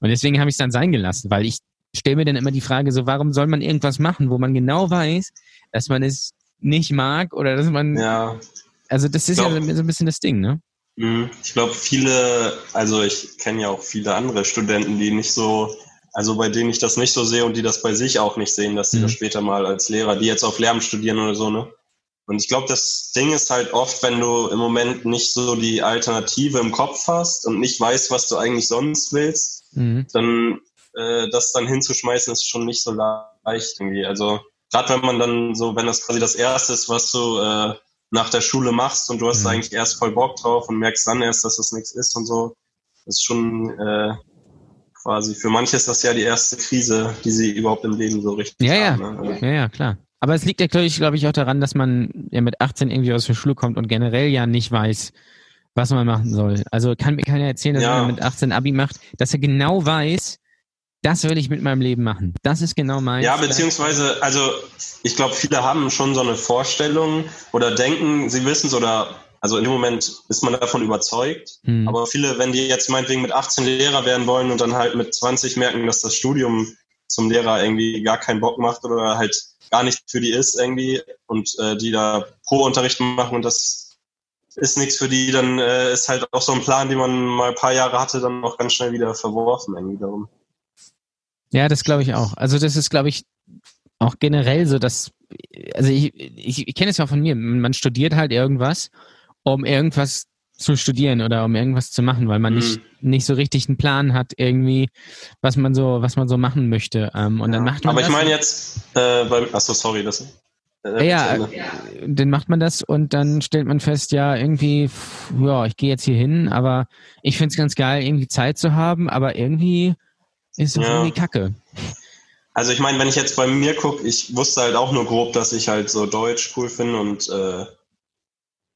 Und deswegen habe ich es dann sein gelassen, weil ich stelle mir dann immer die Frage, so warum soll man irgendwas machen, wo man genau weiß, dass man es nicht mag oder dass man. Ja. Also das ist glaub, ja so ein bisschen das Ding, ne? Mhm. Ich glaube, viele, also ich kenne ja auch viele andere Studenten, die nicht so also bei denen ich das nicht so sehe und die das bei sich auch nicht sehen, dass sie mhm. das später mal als Lehrer, die jetzt auf Lärm studieren oder so, ne? Und ich glaube, das Ding ist halt oft, wenn du im Moment nicht so die Alternative im Kopf hast und nicht weißt, was du eigentlich sonst willst, mhm. dann äh, das dann hinzuschmeißen, ist schon nicht so leicht irgendwie. Also gerade wenn man dann so, wenn das quasi das Erste ist, was du äh, nach der Schule machst und du hast mhm. eigentlich erst voll Bock drauf und merkst dann erst, dass das nichts ist und so, ist schon äh, quasi. Für manche ist das ja die erste Krise, die sie überhaupt im Leben so richtig ja, haben. Ja. Ne? ja, ja, klar. Aber es liegt ja, glaube ich, glaube ich, auch daran, dass man ja mit 18 irgendwie aus der Schule kommt und generell ja nicht weiß, was man machen soll. Also kann mir keiner erzählen, dass ja. man mit 18 Abi macht, dass er genau weiß, das will ich mit meinem Leben machen. Das ist genau mein. Ja, beziehungsweise, also ich glaube, viele haben schon so eine Vorstellung oder denken, sie wissen es oder Also in dem Moment ist man davon überzeugt. Hm. Aber viele, wenn die jetzt meinetwegen mit 18 Lehrer werden wollen und dann halt mit 20 merken, dass das Studium zum Lehrer irgendwie gar keinen Bock macht oder halt gar nicht für die ist irgendwie und äh, die da Pro-Unterricht machen und das ist nichts für die, dann äh, ist halt auch so ein Plan, den man mal ein paar Jahre hatte, dann auch ganz schnell wieder verworfen irgendwie darum. Ja, das glaube ich auch. Also das ist, glaube ich, auch generell so, dass, also ich, ich, ich kenne es ja von mir, man studiert halt irgendwas, um irgendwas zu studieren oder um irgendwas zu machen, weil man Mhm. nicht, nicht so richtig einen Plan hat, irgendwie, was man so, was man so machen möchte. Ähm, und dann Ja. macht man Aber ich meine jetzt, äh, beim, achso, sorry, das. Äh, Ja, Ende. dann macht man das und dann stellt man fest, ja, irgendwie, pff, ja, ich gehe jetzt hier hin, aber ich find's ganz geil, irgendwie Zeit zu haben, aber irgendwie ist es Ja. irgendwie kacke. Also ich meine, wenn ich jetzt bei mir gucke, ich wusste halt auch nur grob, dass ich halt so Deutsch cool finde und äh,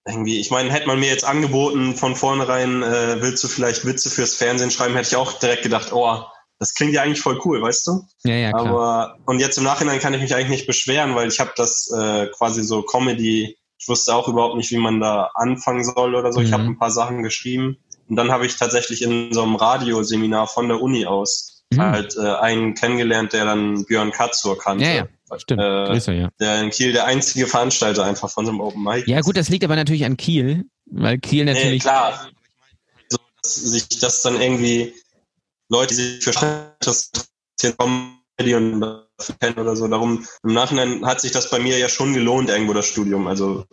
irgendwie, ich meine, hätte man mir jetzt angeboten von vornherein, äh, willst du vielleicht Witze fürs Fernsehen schreiben, hätte ich auch direkt gedacht, oh, das klingt ja eigentlich voll cool, weißt du? Ja, ja, klar. Aber und jetzt im Nachhinein kann ich mich eigentlich nicht beschweren, weil ich habe das äh, quasi so Comedy, ich wusste auch überhaupt nicht, wie man da anfangen soll oder so. Ich Mhm. habe ein paar Sachen geschrieben und dann habe ich tatsächlich in so einem Radioseminar von der Uni aus Mhm. halt äh, einen kennengelernt, der dann Björn Katzur kannte. Ja, ja, Stimmt, Äh, Grüße, ja. Der in Kiel der einzige Veranstalter einfach von so einem Open Mic. Ja, gut, das liegt aber natürlich an Kiel, weil Kiel Nee, natürlich. klar. So, dass sich das dann irgendwie Leute, die sich für das Comedy und dafür kennen oder so, darum im Nachhinein hat sich das bei mir ja schon gelohnt, irgendwo das Studium. Also,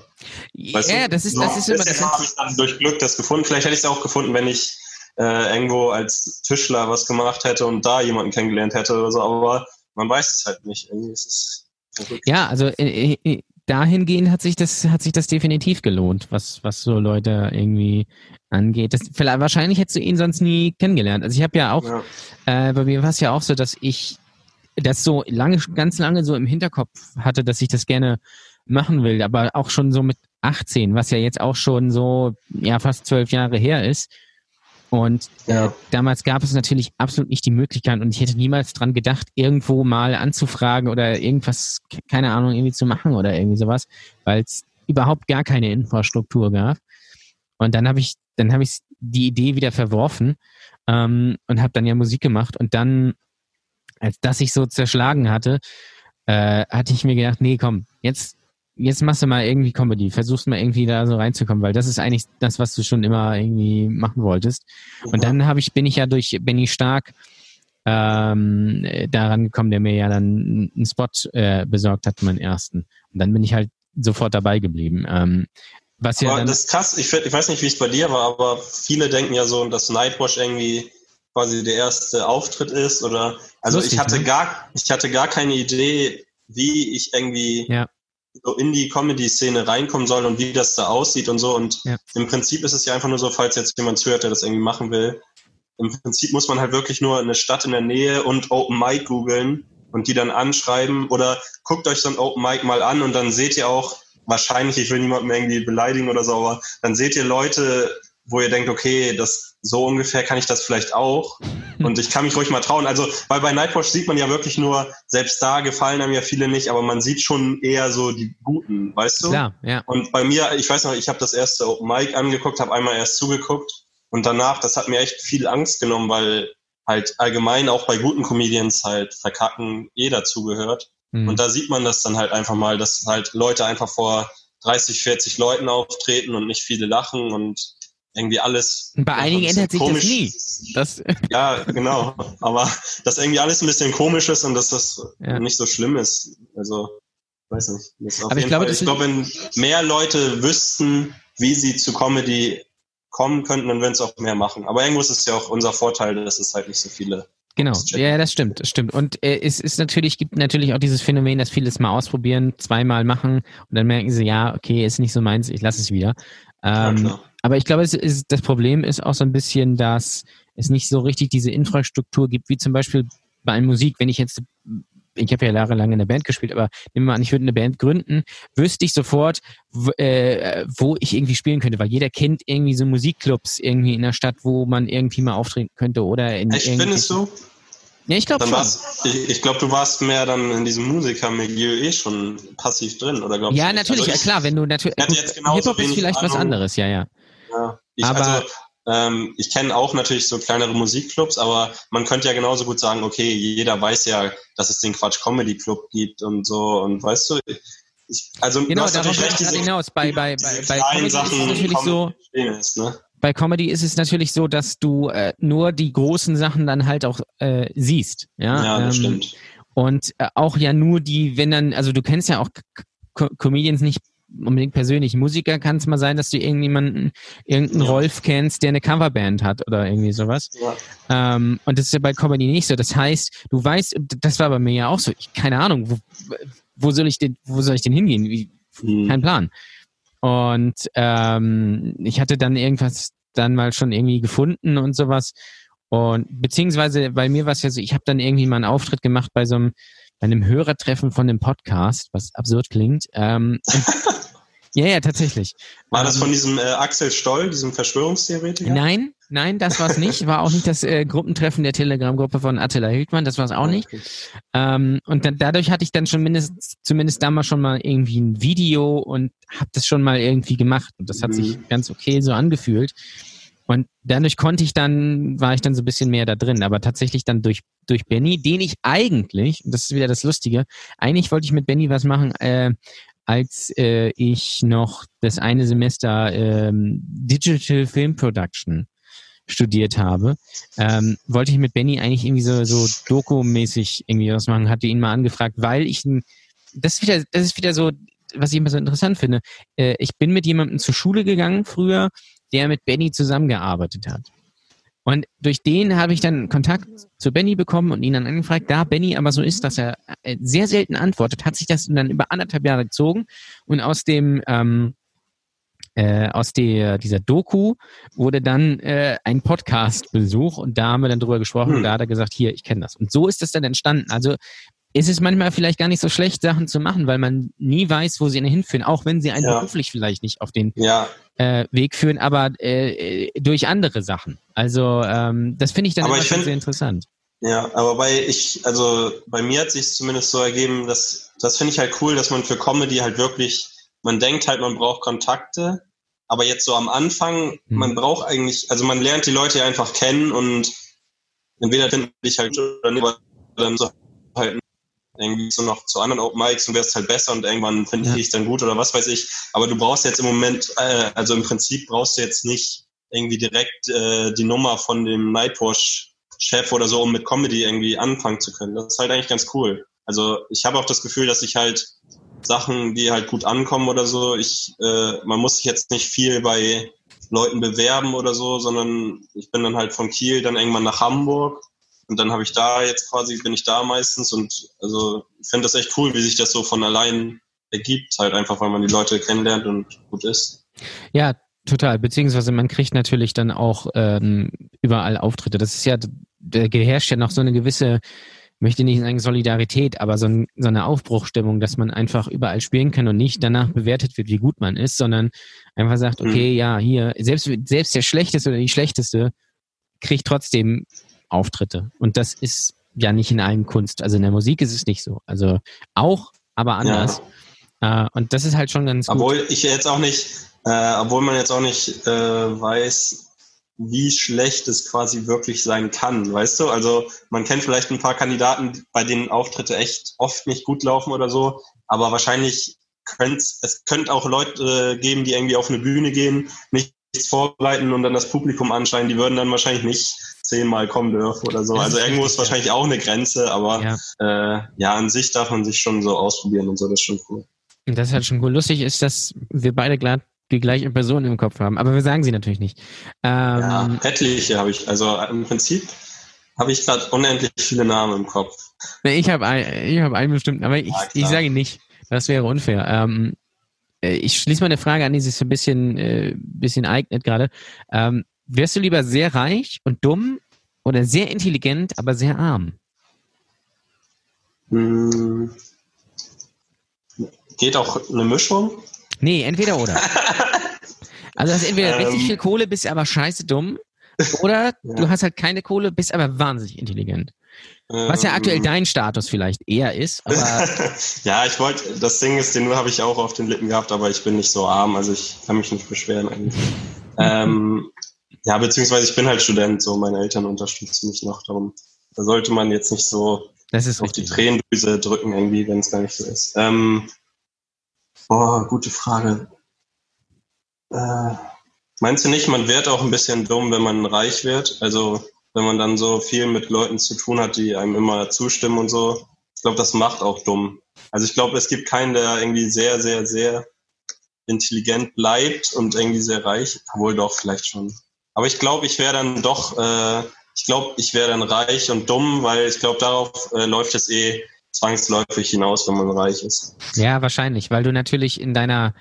weißt ja, du, das ist, so, das ist immer das. habe ich dann durch Glück das gefunden. Vielleicht hätte ich es auch gefunden, wenn ich äh, irgendwo als Tischler was gemacht hätte und da jemanden kennengelernt hätte oder so, aber man weiß es halt nicht. Irgendwie ist es verrückt. Ja, also äh, äh, dahingehend hat sich das hat sich das definitiv gelohnt, was was so Leute irgendwie angeht. Das, vielleicht, wahrscheinlich hättest du ihn sonst nie kennengelernt. Also ich habe ja auch Ja. Äh, bei mir war es ja auch so, dass ich das so lange, ganz lange so im Hinterkopf hatte, dass ich das gerne machen will, aber auch schon so mit 18, was ja jetzt auch schon so ja fast zwölf Jahre her ist. Und äh, Ja. damals gab es natürlich absolut nicht die Möglichkeit und ich hätte niemals dran gedacht, irgendwo mal anzufragen oder irgendwas, keine Ahnung, irgendwie zu machen oder irgendwie sowas, weil es überhaupt gar keine Infrastruktur gab. Und dann habe ich, dann habe ich die Idee wieder verworfen ähm, und habe dann ja Musik gemacht und dann, als das sich so zerschlagen hatte, äh, hatte ich mir gedacht, nee, komm, jetzt jetzt machst du mal irgendwie Comedy, versuchst mal irgendwie da so reinzukommen, weil das ist eigentlich das, was du schon immer irgendwie machen wolltest. Und dann habe ich bin ich ja durch Benny Stark ähm, äh, daran gekommen, der mir ja dann einen Spot äh, besorgt hat, meinen ersten. Und dann bin ich halt sofort dabei geblieben. Ähm, was ja aber dann, das ist krass, ich, ich weiß nicht, wie es bei dir war, aber viele denken ja so, dass Nightwash irgendwie quasi der erste Auftritt ist oder also Lustig, ich hatte ne? gar ich hatte gar keine Idee, wie ich irgendwie Ja. So in die Comedy-Szene reinkommen soll und wie das da aussieht und so. Und Ja. im Prinzip ist es ja einfach nur so, falls jetzt jemand zuhört, der das irgendwie machen will. Im Prinzip muss man halt wirklich nur eine Stadt in der Nähe und Open Mic googeln und die dann anschreiben oder guckt euch so ein Open Mic mal an und dann seht ihr auch, wahrscheinlich, ich will niemanden irgendwie beleidigen oder so, aber dann seht ihr Leute, wo ihr denkt, okay, das so ungefähr kann ich das vielleicht auch. <laughs> Und ich kann mich ruhig mal trauen. Also, weil bei Nightwatch sieht man ja wirklich nur, selbst da gefallen einem ja viele nicht, aber man sieht schon eher so die Guten, weißt du? klar, ja. Und bei mir, ich weiß noch, ich habe das erste Open Mic angeguckt, habe einmal erst zugeguckt und danach, das hat mir echt viel Angst genommen, weil halt allgemein auch bei guten Comedians halt verkacken eh dazugehört. Mhm. Und da sieht man das dann halt einfach mal, dass halt Leute einfach vor 30, 40 Leuten auftreten und nicht viele lachen und irgendwie alles. Bei ja, einigen ändert sich das komisch- nie. Das, <laughs> Ja, genau. Aber dass irgendwie alles ein bisschen komisch ist und dass das Ja. nicht so schlimm ist. Also, weiß nicht. Das Aber ich glaube, das ich glaube, wenn mehr Leute wüssten, wie sie zu Comedy kommen könnten, dann würden es auch mehr machen. Aber irgendwo ist es ja auch unser Vorteil, dass es halt nicht so viele. Genau, Das ja, das stimmt, das stimmt. Und äh, es ist natürlich, gibt natürlich auch dieses Phänomen, dass viele es mal ausprobieren, zweimal machen und dann merken sie, ja, okay, ist nicht so meins, ich lasse es wieder. Ja, Ähm, klar. Aber ich glaube, es ist, das Problem ist auch so ein bisschen, dass es nicht so richtig diese Infrastruktur gibt, wie zum Beispiel bei Musik, wenn ich jetzt, ich habe ja jahrelang in der Band gespielt, aber nehmen wir mal an, ich würde eine Band gründen, wüsste ich sofort, w- äh, wo ich irgendwie spielen könnte, weil jeder kennt irgendwie so Musikclubs irgendwie in der Stadt, wo man irgendwie mal auftreten könnte oder in Echt, findest du? Ja, ich glaube schon. ich, ich glaube, du warst mehr dann in diesem Musikermilieu eh schon passiv drin, oder glaubst Ja, natürlich, Also ja ich- klar, wenn du natürlich. Hip-Hop ist vielleicht was Ahnung. anderes, ja, ja. Ja, ich, Aber- also, ähm, ich kenne auch natürlich so kleinere Musikclubs, aber man könnte ja genauso gut sagen, okay, jeder weiß ja, dass es den Quatsch Comedy Club gibt und so und weißt du, ich, also Genau, du darauf recht, gerade hinaus. Bei, bei, diese bei, bei kleinen Comedy ist Sachen es natürlich so, ist, ne? bei Comedy ist es natürlich so, dass du äh, nur die großen Sachen dann halt auch äh, siehst. Ja, Ja, das ähm, stimmt. Und äh, auch ja nur die, wenn dann, also du kennst ja auch Co Comedians nicht unbedingt persönlich. Musiker kann es mal sein, dass du irgendjemanden, irgendeinen Ja. Rolf kennst, der eine Coverband hat oder irgendwie sowas. Ja. Ähm, und das ist ja bei Comedy nicht so. Das heißt, du weißt, das war bei mir ja auch so. Ich, keine Ahnung, wo, wo soll ich denn, wo soll ich denn hingehen? Wie, Hm. kein Plan. Und ähm, ich hatte dann irgendwas dann mal schon irgendwie gefunden und sowas. Und beziehungsweise bei mir war es ja so, ich habe dann irgendwie mal einen Auftritt gemacht bei so einem, bei einem Hörertreffen von einem Podcast, was absurd klingt. Ähm, <laughs> ja, ja, tatsächlich. War das Ähm, von diesem äh, Axel Stoll, diesem Verschwörungstheoretiker? Nein, nein, das war es nicht. War auch nicht das äh, Gruppentreffen der Telegram-Gruppe von Attila Hildmann, das war es auch nicht. Ähm, und dann, dadurch hatte ich dann schon mindestens, zumindest damals schon mal irgendwie ein Video und habe das schon mal irgendwie gemacht. Und das hat Mhm. sich ganz okay so angefühlt. Und dadurch konnte ich dann, war ich dann so ein bisschen mehr da drin. Aber tatsächlich dann durch, durch Benny, den ich eigentlich, das ist wieder das Lustige, eigentlich wollte ich mit Benny was machen, äh, als äh, ich noch das eine Semester ähm, Digital Film Production studiert habe, ähm, wollte ich mit Benny eigentlich irgendwie so, so Doku-mäßig irgendwie was machen, hatte ihn mal angefragt, weil ich, das ist wieder, das ist wieder so, was ich immer so interessant finde. Äh, ich bin mit jemandem zur Schule gegangen früher, der mit Benny zusammengearbeitet hat. Und durch den habe ich dann Kontakt zu Benny bekommen und ihn dann angefragt. Da Benny aber so ist, dass er äh, sehr selten antwortet, hat sich das dann über anderthalb Jahre gezogen und aus dem ähm, äh, aus der dieser Doku wurde dann äh, ein Podcast-Besuch und da haben wir dann drüber gesprochen Hm. und da hat er gesagt, hier, ich kenne das. Und so ist das dann entstanden. Also ist es manchmal vielleicht gar nicht so schlecht, Sachen zu machen, weil man nie weiß, wo sie einen hinführen, auch wenn sie einen Ja. beruflich vielleicht nicht auf den Ja, äh, Weg führen, aber äh, durch andere Sachen. Also ähm, das finde ich dann Aber immer ich find- sehr interessant. Ja, aber bei ich, also bei mir hat sich zumindest so ergeben, dass das finde ich halt cool, dass man für Comedy halt wirklich, man denkt halt, man braucht Kontakte, aber jetzt so am Anfang, Hm. man braucht eigentlich, also man lernt die Leute ja einfach kennen und entweder finden dich halt oder nicht, aber dann so irgendwie so noch zu anderen Open Mics und wärst halt besser und irgendwann finde Ja. ich dich dann gut oder was weiß ich. Aber du brauchst jetzt im Moment, äh, also im Prinzip brauchst du jetzt nicht irgendwie direkt äh, die Nummer von dem Nightwash-Chef oder so, um mit Comedy irgendwie anfangen zu können. Das ist halt eigentlich ganz cool. Also ich habe auch das Gefühl, dass ich halt Sachen, die halt gut ankommen oder so, ich, äh, man muss sich jetzt nicht viel bei Leuten bewerben oder so, sondern ich bin dann halt von Kiel dann irgendwann nach Hamburg und dann habe ich da jetzt quasi, bin ich da meistens und also ich finde das echt cool, wie sich das so von allein ergibt, halt einfach, weil man die Leute kennenlernt und gut ist. Ja, total. Beziehungsweise man kriegt natürlich dann auch ähm, überall Auftritte. Das ist ja, da herrscht ja noch so eine gewisse, möchte nicht sagen Solidarität, aber so, ein, so eine Aufbruchstimmung, dass man einfach überall spielen kann und nicht danach bewertet wird, wie gut man ist, sondern einfach sagt, Mhm. okay, ja, hier, selbst, selbst der Schlechteste oder die Schlechteste kriegt trotzdem Auftritte. Und das ist ja nicht in allen Kunst. Also in der Musik ist es nicht so. Also auch, aber anders. Äh, und das ist halt schon ganz gut. Obwohl ich jetzt auch nicht, äh, obwohl man jetzt auch nicht äh, weiß, wie schlecht es quasi wirklich sein kann, weißt du? Also man kennt vielleicht ein paar Kandidaten, bei denen Auftritte echt oft nicht gut laufen oder so, aber wahrscheinlich könnte es könnte auch Leute geben, die irgendwie auf eine Bühne gehen, nichts vorbereiten und dann das Publikum anschreien, die würden dann wahrscheinlich nicht zehnmal kommen dürfen oder so. Also irgendwo ist wahrscheinlich auch eine Grenze, aber Ja. äh, ja, an sich darf man sich schon so ausprobieren und so, das ist schon cool. Das ist halt schon cool. Lustig ist, dass wir beide glad, die gleiche Person im Kopf haben, aber wir sagen sie natürlich nicht. Ähm, Ja, etliche habe ich. Also im Prinzip habe ich gerade unendlich viele Namen im Kopf. nee, ich habe ein, ich hab einen bestimmten, aber ich, Ja, ich sage ihn nicht. Das wäre unfair. Ähm, äh, ich schließe mal eine Frage an, die sich so ein bisschen, äh, bisschen eignet gerade. Ähm, wärst du lieber sehr reich und dumm oder sehr intelligent, aber sehr arm? Hm. Geht auch eine Mischung? Nee, entweder oder. <laughs> Also hast entweder Ähm. richtig viel Kohle, bist aber scheiße dumm, oder <laughs> Ja. du hast halt keine Kohle, bist aber wahnsinnig intelligent. Was ja aktuell Ähm, dein Status vielleicht eher ist, <laughs> aber ja, ich wollte, das Ding ist, den habe ich auch auf den Lippen gehabt, aber ich bin nicht so arm, also ich kann mich nicht beschweren eigentlich. ähm, ja, beziehungsweise ich bin halt Student, so meine Eltern unterstützen mich noch, darum da sollte man jetzt nicht so das ist auf die richtig. Tränendüse drücken irgendwie, wenn es gar nicht so ist. Ähm, boah, gute Frage. Äh, meinst du nicht, man wird auch ein bisschen dumm, wenn man reich wird? Also wenn man dann so viel mit Leuten zu tun hat, die einem immer zustimmen und so. Ich glaube, das macht auch dumm. Also ich glaube, es gibt keinen, der irgendwie sehr, sehr, sehr intelligent bleibt und irgendwie sehr reich. Wohl doch, vielleicht schon. Aber ich glaube, ich wäre dann doch, äh, ich glaube, ich wäre dann reich und dumm, weil ich glaube, darauf äh, läuft es eh zwangsläufig hinaus, wenn man reich ist. Ja, wahrscheinlich, weil du natürlich in deiner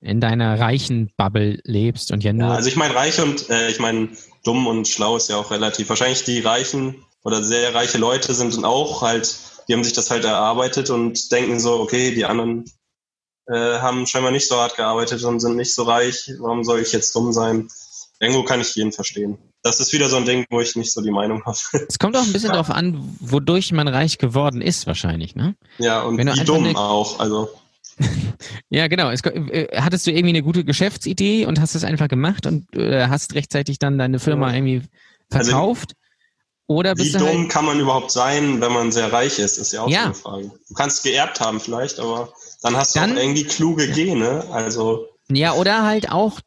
in deiner reichen Bubble lebst und ja nur Ja, also ich meine, reich und äh, ich meine, dumm und schlau ist ja auch relativ. Wahrscheinlich die reichen oder sehr reiche Leute sind dann auch halt, die haben sich das halt erarbeitet und denken so, okay, die anderen äh, haben scheinbar nicht so hart gearbeitet und sind nicht so reich. Warum soll ich jetzt dumm sein? Irgendwo kann ich jeden verstehen. Das ist wieder so ein Ding, wo ich nicht so die Meinung habe. es kommt auch ein bisschen <laughs> darauf an, wodurch man reich geworden ist, wahrscheinlich, ne? ja, und Wenn du wie dumm eine- auch. Also <laughs> Ja, genau. Es, äh, hattest du irgendwie eine gute Geschäftsidee und hast es einfach gemacht und äh, hast rechtzeitig dann deine Firma Ja. irgendwie Also, verkauft? Oder wie bist du dumm halt, kann man überhaupt sein, wenn man sehr reich ist, ist ja auch Ja. so eine Frage. Du kannst geerbt haben vielleicht, aber dann hast du Dann- auch irgendwie kluge Gene. Also ja, oder halt auch,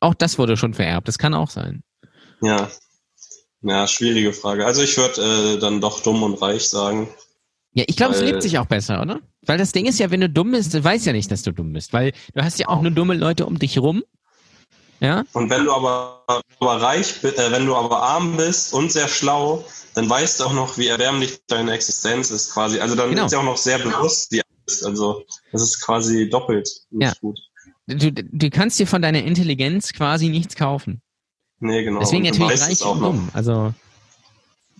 auch das wurde schon vererbt. Das kann auch sein. Ja. Ja, schwierige Frage. Also ich würde äh, dann doch dumm und reich sagen. Ja, ich glaube, es lebt sich auch besser, oder? Weil das Ding ist ja, wenn du dumm bist, du weißt ja nicht, dass du dumm bist, weil du hast ja auch nur dumme Leute um dich rum. Ja? Und wenn du aber, aber reich bist, äh, wenn du aber arm bist und sehr schlau, dann weißt du auch noch, wie erbärmlich deine Existenz ist quasi. Also dann Genau. ist ja auch noch sehr bewusst, wie er ist. Also das ist quasi doppelt nicht Ja. gut. Du, du kannst dir von deiner Intelligenz quasi nichts kaufen. Nee, genau. Deswegen Und natürlich reich und noch. dumm. Also,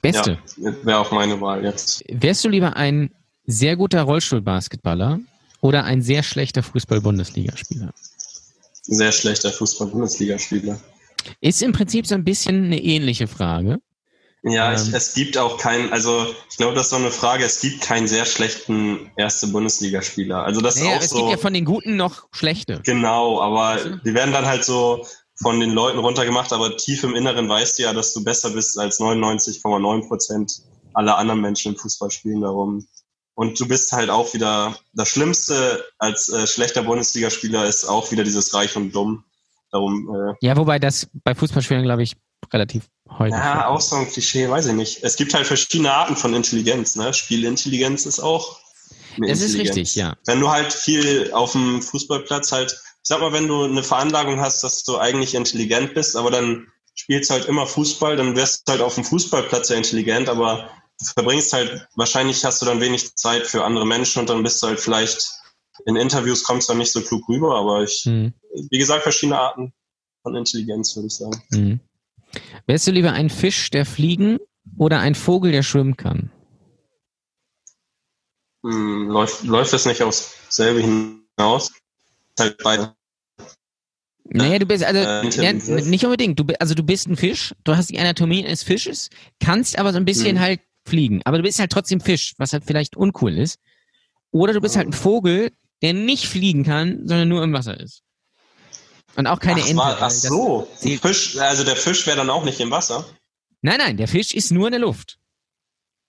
Beste. Ja, wäre auch meine Wahl jetzt. Wärst du lieber ein sehr guter Rollstuhlbasketballer oder ein sehr schlechter Fußball-Bundesligaspieler? Sehr schlechter Fußball-Bundesligaspieler. Ist im Prinzip so ein bisschen eine ähnliche Frage. Ja, Ähm. ich, es gibt auch keinen, also ich glaube, das ist so eine Frage, es gibt keinen sehr schlechten erste Bundesligaspieler. Also das Naja, ist auch es so. gibt ja von den Guten noch schlechte. Genau, aber du? die werden dann halt so von den Leuten runtergemacht, aber tief im Inneren weißt du ja, dass du besser bist als 99,9 Prozent aller anderen Menschen im Fußball spielen darum. Und du bist halt auch wieder, das Schlimmste als äh, schlechter Bundesligaspieler ist auch wieder dieses Reich und Dumm. Darum, äh, Ja, wobei das bei Fußballspielern, glaube ich, relativ häufig ja, auch so ein Klischee, weiß ich nicht. Es gibt halt verschiedene Arten von Intelligenz, ne? Spielintelligenz ist auch Das ist richtig, ja. Wenn du halt viel auf dem Fußballplatz halt, ich sag mal, wenn du eine Veranlagung hast, dass du eigentlich intelligent bist, aber dann spielst halt immer Fußball, dann wirst du halt auf dem Fußballplatz ja intelligent, aber du verbringst halt, wahrscheinlich hast du dann wenig Zeit für andere Menschen und dann bist du halt vielleicht in Interviews kommst du dann nicht so klug rüber, aber ich, Hm, wie gesagt, verschiedene Arten von Intelligenz, würde ich sagen. hm. Wärst du lieber ein Fisch, der fliegen oder ein Vogel, der schwimmen kann? Hm, läuft, läuft das nicht aufs selbe hinaus? Halt beide. Naja, du bist, also, Äh, nicht ja, nicht unbedingt. Du, also du bist ein Fisch, du hast die Anatomie eines Fisches, kannst aber so ein bisschen Hm. halt fliegen. Aber du bist halt trotzdem Fisch, was halt vielleicht uncool ist. Oder du bist halt ein Vogel, der nicht fliegen kann, sondern nur im Wasser ist. Und auch keine ach, Ente. war, ach so, Fisch, also der Fisch wäre dann auch nicht im Wasser. Nein, nein, der Fisch ist nur in der Luft.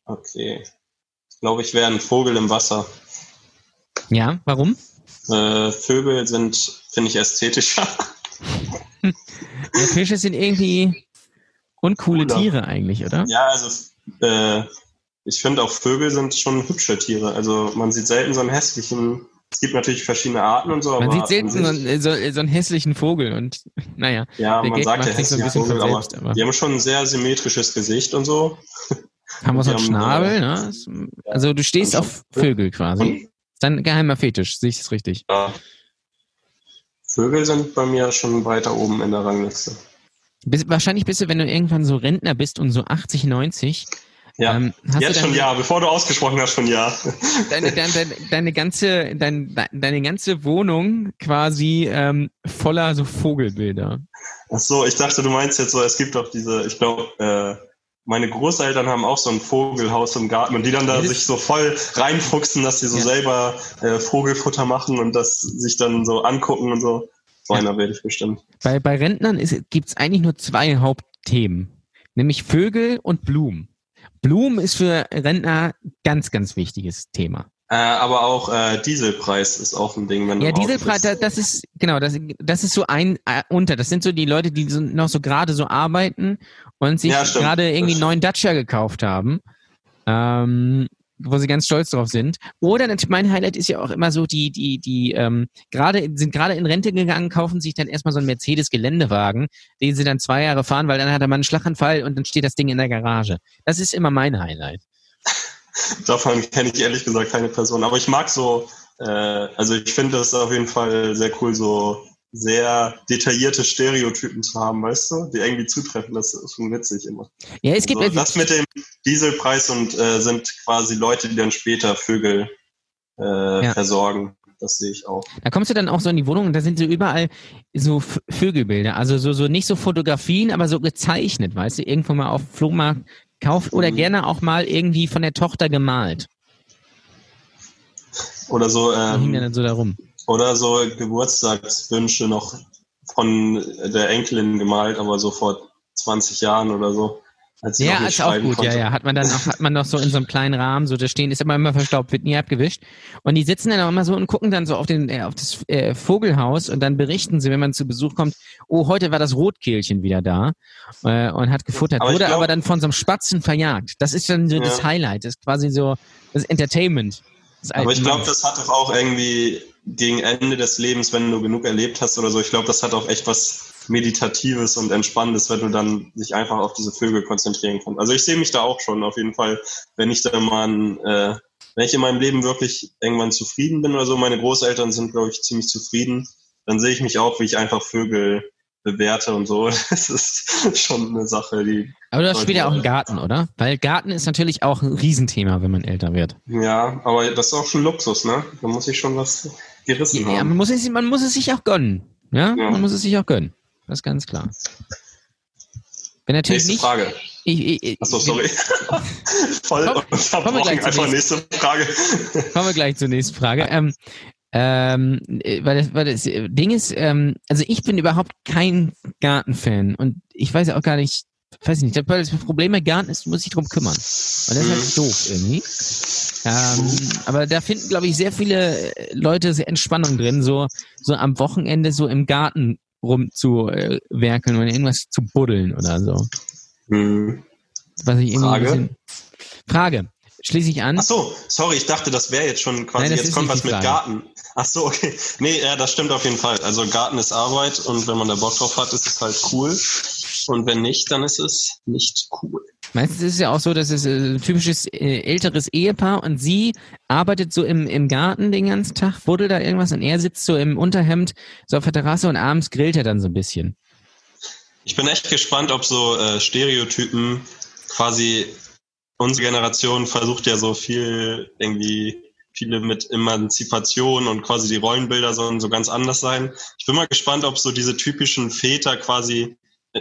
Okay. Ich glaube, ich wäre ein Vogel im Wasser. Ja, warum? Äh, Vögel sind, finde ich, ästhetischer. <laughs> Ja, Fische sind irgendwie uncoole Cooler. Tiere eigentlich, oder? ja, also äh, ich finde auch Vögel sind schon hübsche Tiere. Also man sieht selten so einen hässlichen. Es gibt natürlich verschiedene Arten und so, Man sieht selten so, so, so einen hässlichen Vogel und <laughs> naja, ja, man Gag sagt ja sich so ein hässlicher bisschen Vogel, von aber selbst, aber die haben schon ein sehr symmetrisches Gesicht und so. <laughs> haben wir so einen haben, Schnabel, äh, ne? Also du stehst auf Vögel quasi. Dein geheimer Fetisch, sehe ich das richtig? ja, Vögel sind bei mir schon weiter oben in der Rangliste. Bis, wahrscheinlich bist du, wenn du irgendwann so Rentner bist und so 80, 90, Ja, ähm, jetzt schon ja, bevor du ausgesprochen hast, schon ja. deine, deine, deine, deine ganze, dein, deine ganze Wohnung quasi ähm, voller so Vogelbilder. Ach so, ich dachte, du meinst jetzt so, es gibt doch diese, ich glaube, äh, meine Großeltern haben auch so ein Vogelhaus im Garten und die dann da sich so voll reinfuchsen, dass sie so Ja. selber äh, Vogelfutter machen und das sich dann so angucken und so. So Ja. einer werde ich bestimmt. Bei, bei Rentnern gibt es eigentlich nur zwei Hauptthemen, nämlich Vögel und Blumen. Blumen ist für Rentner ganz, ganz wichtiges Thema. Äh, aber auch äh, Dieselpreis ist auch ein Ding, wenn Ja, Dieselpreis, bist. da- das ist, genau, das, das ist so ein äh, unter. Das sind so die Leute, die so, noch so gerade so arbeiten und sich Ja, gerade irgendwie einen neuen Dacia gekauft haben, ähm, wo sie ganz stolz drauf sind. Oder mein Highlight ist ja auch immer so, die, die, die, ähm, gerade, sind gerade in Rente gegangen, kaufen sich dann erstmal so einen Mercedes-Geländewagen, den sie dann zwei Jahre fahren, weil dann hat er mal einen Schlaganfall und dann steht das Ding in der Garage. Das ist immer mein Highlight. <laughs> Davon kenne ich ehrlich gesagt keine Person. Aber ich mag so, äh, also ich finde es auf jeden Fall sehr cool, so sehr detaillierte Stereotypen zu haben, weißt du, die irgendwie zutreffen. Das ist schon witzig immer. Ja, es gibt, so, das mit dem Dieselpreis und äh, sind quasi Leute, die dann später Vögel äh, Ja. versorgen. Das sehe ich auch. Da kommst du dann auch so in die Wohnung und da sind so überall so Vögelbilder. Also so, so nicht so Fotografien, aber so gezeichnet, weißt du, irgendwo mal auf Flohmarkt kauft oder Mhm. gerne auch mal irgendwie von der Tochter gemalt. Oder so, Die hingen ähm, dann so da rum. Oder so Geburtstagswünsche noch von der Enkelin gemalt, aber so vor 20 Jahren oder so. Als Ja, ist auch gut, ja, konnte. ja. Hat man dann auch, hat man noch so in so einem kleinen Rahmen, so da stehen, ist aber immer verstaubt, wird nie abgewischt. Und die sitzen dann auch immer so und gucken dann so auf den, äh, auf das äh, Vogelhaus und dann berichten sie, wenn man zu Besuch kommt, oh, heute war das Rotkehlchen wieder da äh, und hat gefuttert, Aber wurde glaub- aber dann von so einem Spatzen verjagt. Das ist dann so Ja. das Highlight, das ist quasi so das Entertainment. des Aber ich glaube, das hat doch auch irgendwie gegen Ende des Lebens, wenn du genug erlebt hast oder so, ich glaube, das hat auch echt was Meditatives und Entspannendes, wenn du dann sich einfach auf diese Vögel konzentrieren kannst. Also ich sehe mich da auch schon auf jeden Fall, wenn ich da mal, ein, äh, wenn ich in meinem Leben wirklich irgendwann zufrieden bin oder so, meine Großeltern sind, glaube ich, ziemlich zufrieden, dann sehe ich mich auch, wie ich einfach Vögel bewerte und so. <laughs> Das ist schon eine Sache, die, Aber du hast später auch Leute- Garten, oder? Weil Garten ist natürlich auch ein Riesenthema, wenn man älter wird. ja, aber das ist auch schon Luxus, ne? Da muss ich schon was gerissen Ja, haben. man muss, es, man muss es sich auch gönnen. Ja? Ja. Man muss es sich auch gönnen. Das ist ganz klar. Wenn natürlich Nächste nicht. Frage. Ich, ich, Achso, sorry. <laughs> Voll Komm- kommen wir unterbrochen. gleich zur Einfach nächste Frage. Kommen wir gleich zur nächsten Frage. Ähm, ähm, äh, weil, das, weil das Ding ist, ähm, also ich bin überhaupt kein Gartenfan und ich weiß ja auch gar nicht, weiß ich nicht, das Problem bei Garten ist, du musst dich drum kümmern. Und das ist halt doof irgendwie. Ähm, aber da finden, glaube ich, sehr viele äh, Leute sehr Entspannung drin, so, so am Wochenende so im Garten rumzuwerkeln und irgendwas zu buddeln oder so. Hm. Was ich irgendwie Frage? Frage. Schließe ich an. Ach so, sorry, ich dachte, das wäre jetzt schon quasi, Nein, jetzt kommt was mit. Garten. Ach so, okay. Nee, ja, das stimmt auf jeden Fall. Also Garten ist Arbeit und wenn man da Bock drauf hat, ist es halt cool. Und wenn nicht, dann ist es nicht cool. Meistens ist es ja auch so, dass es äh, ein typisches äh, älteres Ehepaar und sie arbeitet so im, im Garten den ganzen Tag, buddelt da irgendwas und er sitzt so im Unterhemd so auf der Terrasse und abends grillt er dann so ein bisschen. Ich bin echt gespannt, ob so äh, Stereotypen quasi unsere Generation versucht ja so viel irgendwie viele mit Emanzipation und quasi die Rollenbilder sollen so ganz anders sein. Ich bin mal gespannt, ob so diese typischen Väter quasi,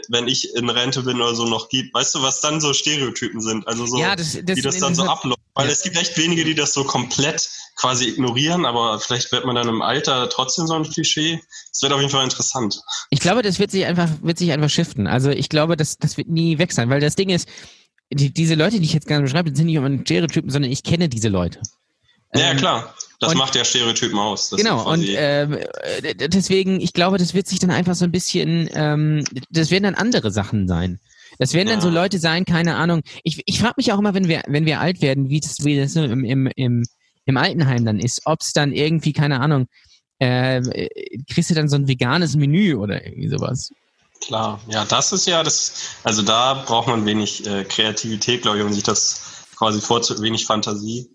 wenn ich in Rente bin oder so noch gibt, weißt du, was dann so Stereotypen sind? Also so, ja, das, das, wie das dann so abläuft. Weil Ja. es gibt echt wenige, die das so komplett quasi ignorieren, aber vielleicht wird man dann im Alter trotzdem so ein Klischee. Es wird auf jeden Fall interessant. Ich glaube, das wird sich einfach, wird sich einfach shiften. Also ich glaube, das, das wird nie weg sein, weil das Ding ist, die, diese Leute, die ich jetzt gerade beschreibe, sind nicht immer Stereotypen, sondern ich kenne diese Leute. Ja, ja, Ähm, klar. Das und- macht ja Stereotypen aus. Genau, und ähm, äh, deswegen, ich glaube, das wird sich dann einfach so ein bisschen, ähm, das werden dann andere Sachen sein. Das werden dann Ja. so Leute sein, keine Ahnung. Ich, ich frage mich auch immer, wenn wir, wenn wir alt werden, wie das, wie das so im, im, im, im Altenheim dann ist, ob es dann irgendwie, keine Ahnung, äh, äh, kriegst du dann so ein veganes Menü oder irgendwie sowas. Klar, ja, das ist ja das, also da braucht man wenig äh, Kreativität, glaube ich, um sich das quasi vorzu, wenig Fantasie.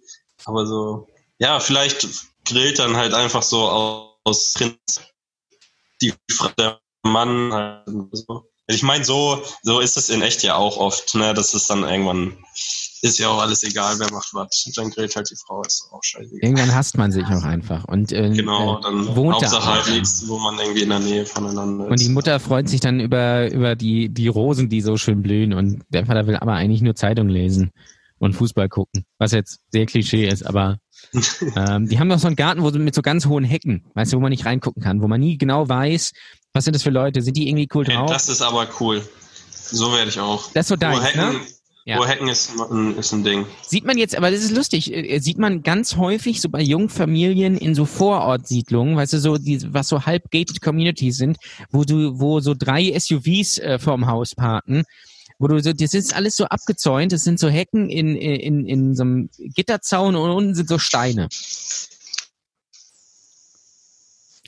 Aber so, ja, vielleicht grillt dann halt einfach so aus, Prinzip die der Mann halt so. Ich meine, so, so ist es in echt ja auch oft, ne, dass es dann irgendwann ist ja auch alles egal, wer macht was. Dann grillt halt die Frau, ist auch scheiße. Irgendwann hasst man sich auch einfach. Und, äh, Genau, äh, dann wohnt Hauptsache halt nichts, wo man irgendwie in der Nähe voneinander ist. Und die Mutter freut sich dann über, über die, die Rosen, die so schön blühen. Und der Vater will aber eigentlich nur Zeitung lesen und Fußball gucken. Was jetzt sehr Klischee ist, aber <laughs> ähm, die haben doch so einen Garten, wo mit so ganz hohen Hecken, weißt du, wo man nicht reingucken kann, wo man nie genau weiß, was sind das für Leute, sind die irgendwie cool Hey, drauf? das ist aber cool. So werde ich auch. Das ist so Hacken, ne? Ja. wo Hacken ist, ein- ist ein Ding. Sieht man jetzt, aber das ist lustig, äh, sieht man ganz häufig so bei jungen Familien in so Vorortsiedlungen, weißt du, so die, was so halb gated Communities sind, wo du, wo so drei SUVs äh, vorm Haus parken, wo du so, das ist alles so abgezäunt, das sind so Hecken in, in, in so einem Gitterzaun und unten sind so Steine.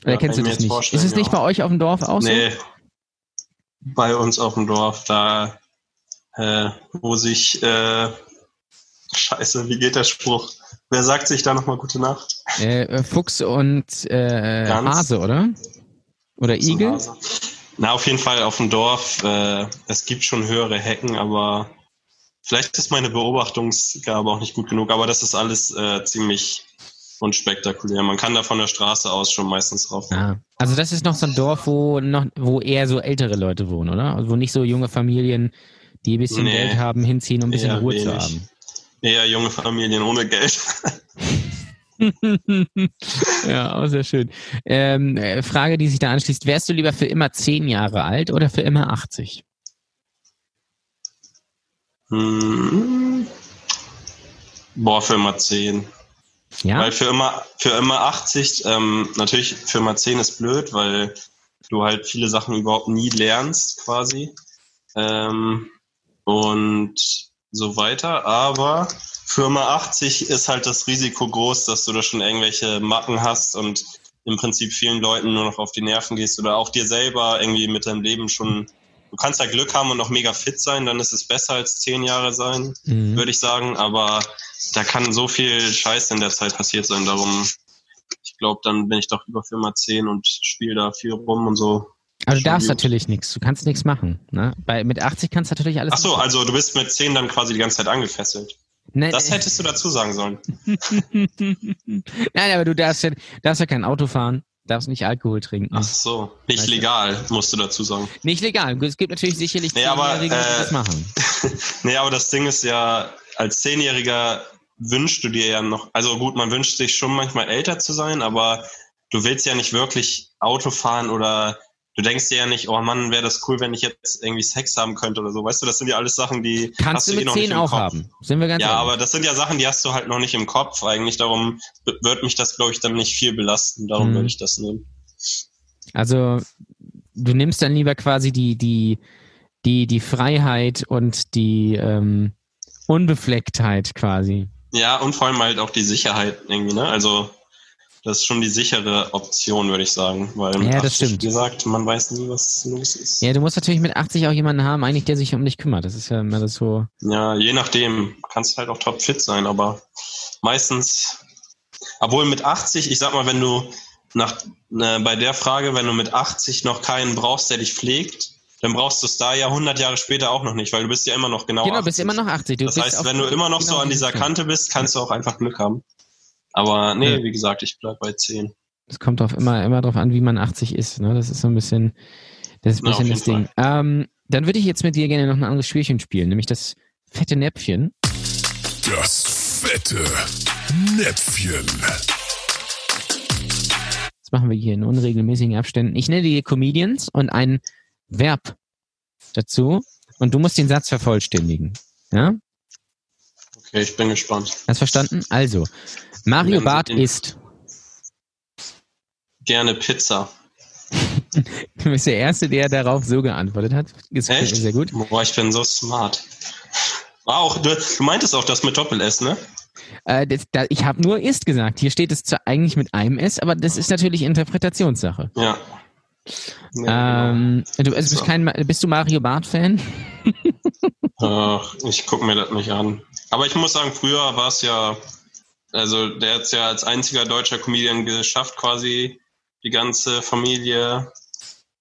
Oder Ja, kennst du das nicht? Ist es nicht ja. bei euch auf dem Dorf auch so? Nee. Bei uns auf dem Dorf, da, äh, wo sich, äh, scheiße, wie geht der Spruch? Wer sagt sich da nochmal gute Nacht? Äh, Fuchs und äh. Hase, oder? Oder Igel? Na, auf jeden Fall auf dem Dorf. Äh, es gibt schon höhere Hecken, aber vielleicht ist meine Beobachtungsgabe auch nicht gut genug. Aber das ist alles äh, ziemlich unspektakulär. Man kann da von der Straße aus schon meistens drauf. Ah, also das ist noch so ein Dorf, wo noch, wo eher so ältere Leute wohnen, oder? Also wo nicht so junge Familien, die ein bisschen Nee. Geld haben, hinziehen, um ein bisschen Ruhe zu wenig. haben. Eher junge Familien ohne Geld. <laughs> <laughs> ja, auch sehr schön. Ähm, äh, Frage, die sich da anschließt: Wärst du lieber für immer zehn Jahre alt oder für immer 80? Hm. Boah, für immer 10. Ja. Weil für immer, für immer 80, ähm, natürlich für immer 10 ist blöd, weil du halt viele Sachen überhaupt nie lernst, quasi. Ähm, und so weiter. Aber immer 80 ist halt das Risiko groß, dass du da schon irgendwelche Macken hast und im Prinzip vielen Leuten nur noch auf die Nerven gehst oder auch dir selber irgendwie mit deinem Leben schon. Du kannst ja Glück haben und noch mega fit sein, dann ist es besser als 10 Jahre sein Mhm. würde ich sagen, aber da kann so viel Scheiß in der Zeit passiert sein. Darum, ich glaube, dann bin ich doch über Firma 10 und spiele da viel rum und so. Aber du darfst natürlich nichts. Du kannst nichts machen. Ne? Bei, mit 80 kannst du natürlich alles Ach so, machen. also du bist mit 10 dann quasi die ganze Zeit angefesselt. Nein, Das hättest du dazu sagen sollen. <laughs> Nein, aber du darfst ja, darfst ja kein Auto fahren, darfst nicht Alkohol trinken. Ach so, nicht Weißt du. legal, musst du dazu sagen. Nicht legal. Es gibt natürlich sicherlich Nee, aber, Zehnjährige, die äh, das machen. <laughs> Nee, aber das Ding ist ja, als Zehnjähriger wünschst du dir ja noch, also gut, man wünscht sich schon manchmal älter zu sein, aber du willst ja nicht wirklich Auto fahren oder du denkst dir ja nicht, oh Mann, wäre das cool, wenn ich jetzt irgendwie Sex haben könnte oder so. Weißt du, das sind ja alles Sachen, die Kannst hast du eh mit noch nicht 10 im auch Kopf. haben. Sind wir ganz Ja, ehrlich. aber das sind ja Sachen, die hast du halt noch nicht im Kopf eigentlich. Darum wird mich das, glaube ich, dann nicht viel belasten. Darum Mhm. würde ich das nehmen. Also du nimmst dann lieber quasi die, die, die, die Freiheit und die ähm, Unbeflecktheit quasi. Ja, und vor allem halt auch die Sicherheit irgendwie, ne? Also das ist schon die sichere Option, würde ich sagen. Weil Ja, das 80, stimmt. Wie gesagt, man weiß nie, was los ist. Ja, du musst natürlich mit 80 auch jemanden haben, eigentlich, der sich um dich kümmert. Das ist ja immer das so. Ja, je nachdem. Kannst halt auch topfit sein, aber meistens, obwohl mit 80, ich sag mal, wenn du nach, äh, bei der Frage, wenn du mit 80 noch keinen brauchst, der dich pflegt, dann brauchst du es da ja 100 Jahre später auch noch nicht, weil du bist ja immer noch genau Genau, 80. bist immer noch 80. Du Das heißt, wenn du immer noch so genau an dieser. Kante bist, kannst du auch einfach Glück haben. Aber nee, Ja. wie gesagt, ich bleib bei 10. Es kommt drauf immer, immer drauf an, wie man 80 ist. Ne? Das ist so ein bisschen, das ist ein bisschen das jeden Ding. Ähm, dann würde ich jetzt mit dir gerne noch ein anderes Spielchen spielen, nämlich das fette Näpfchen. Das fette Näpfchen. Das machen wir hier in unregelmäßigen Abständen. Ich nenne dir Comedians und ein Verb dazu und du musst den Satz vervollständigen. Ja? Okay, ich bin gespannt. Hast verstanden? Also, Mario Barth isst. Gerne Pizza. <laughs> Du bist der Erste, der darauf so geantwortet hat. Ist Echt? sehr gut. Boah, ich bin so smart. Auch, du, du meintest auch das mit Doppel-S, ne? Äh, das, da, ich habe nur ist gesagt. Hier steht es zwar eigentlich mit einem S, aber das ist natürlich Interpretationssache. Ja. Ja, ähm, du, also bist, kein, bist du Mario Barth-Fan? genau. Ach, ich gucke mir das nicht an. Aber ich muss sagen, früher war es ja, also der hat es ja als einziger deutscher Comedian geschafft, quasi die ganze Familie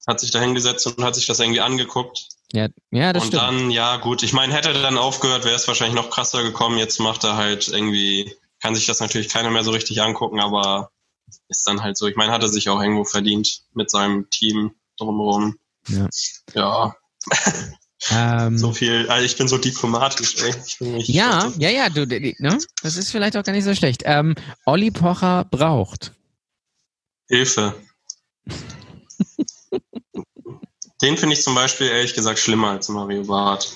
hat sich da hingesetzt und hat sich das irgendwie angeguckt. Ja, ja das und stimmt. dann, ja gut, ich meine, hätte er dann aufgehört, wäre es wahrscheinlich noch krasser gekommen. Jetzt macht er halt irgendwie, kann sich das natürlich keiner mehr so richtig angucken, aber ist dann halt so. Ich meine, hat er sich auch irgendwo verdient mit seinem Team drumherum. Ja. Ja, ähm, so viel, also ich bin so diplomatisch, ey. Ja, ja, ja, du, ne? das ist vielleicht auch gar nicht so schlecht. Ähm, Olli Pocher braucht. Hilfe. Den finde ich zum Beispiel ehrlich gesagt schlimmer als Mario Barth.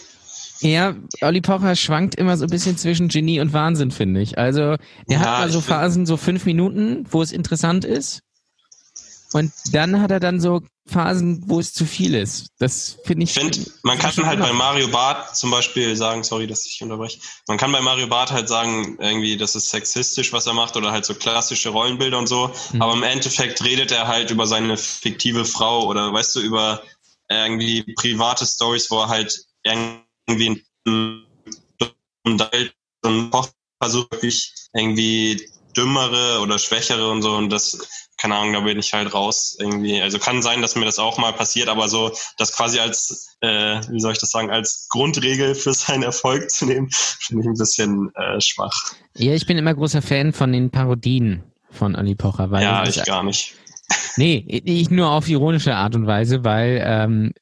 Ja, Olli Pocher schwankt immer so ein bisschen zwischen Genie und Wahnsinn, finde ich. Also, der Ja, hat mal so Phasen, so fünf Minuten, wo es interessant ist. Und dann hat er dann so Phasen, wo es zu viel ist. Das finde ich. Finde, man find kann halt bei Mario Barth zum Beispiel sagen, sorry, dass ich unterbreche, man kann bei Mario Barth halt sagen, irgendwie, das ist sexistisch, was er macht, oder halt so klassische Rollenbilder und so, Mhm. aber im Endeffekt redet er halt über seine fiktive Frau oder weißt du, über irgendwie private Stories, wo er halt irgendwie ein und versucht wirklich irgendwie dümmere oder schwächere und so und das keine Ahnung, da bin ich halt raus irgendwie. Also kann sein, dass mir das auch mal passiert, aber so das quasi als, äh, wie soll ich das sagen, als Grundregel für seinen Erfolg zu nehmen, <laughs> finde ich ein bisschen äh, schwach. Ja, ich bin immer großer Fan von den Parodien von Olli Pocher, weil ja, ich gar nicht. nee, ich nur auf ironische Art und Weise, weil ähm,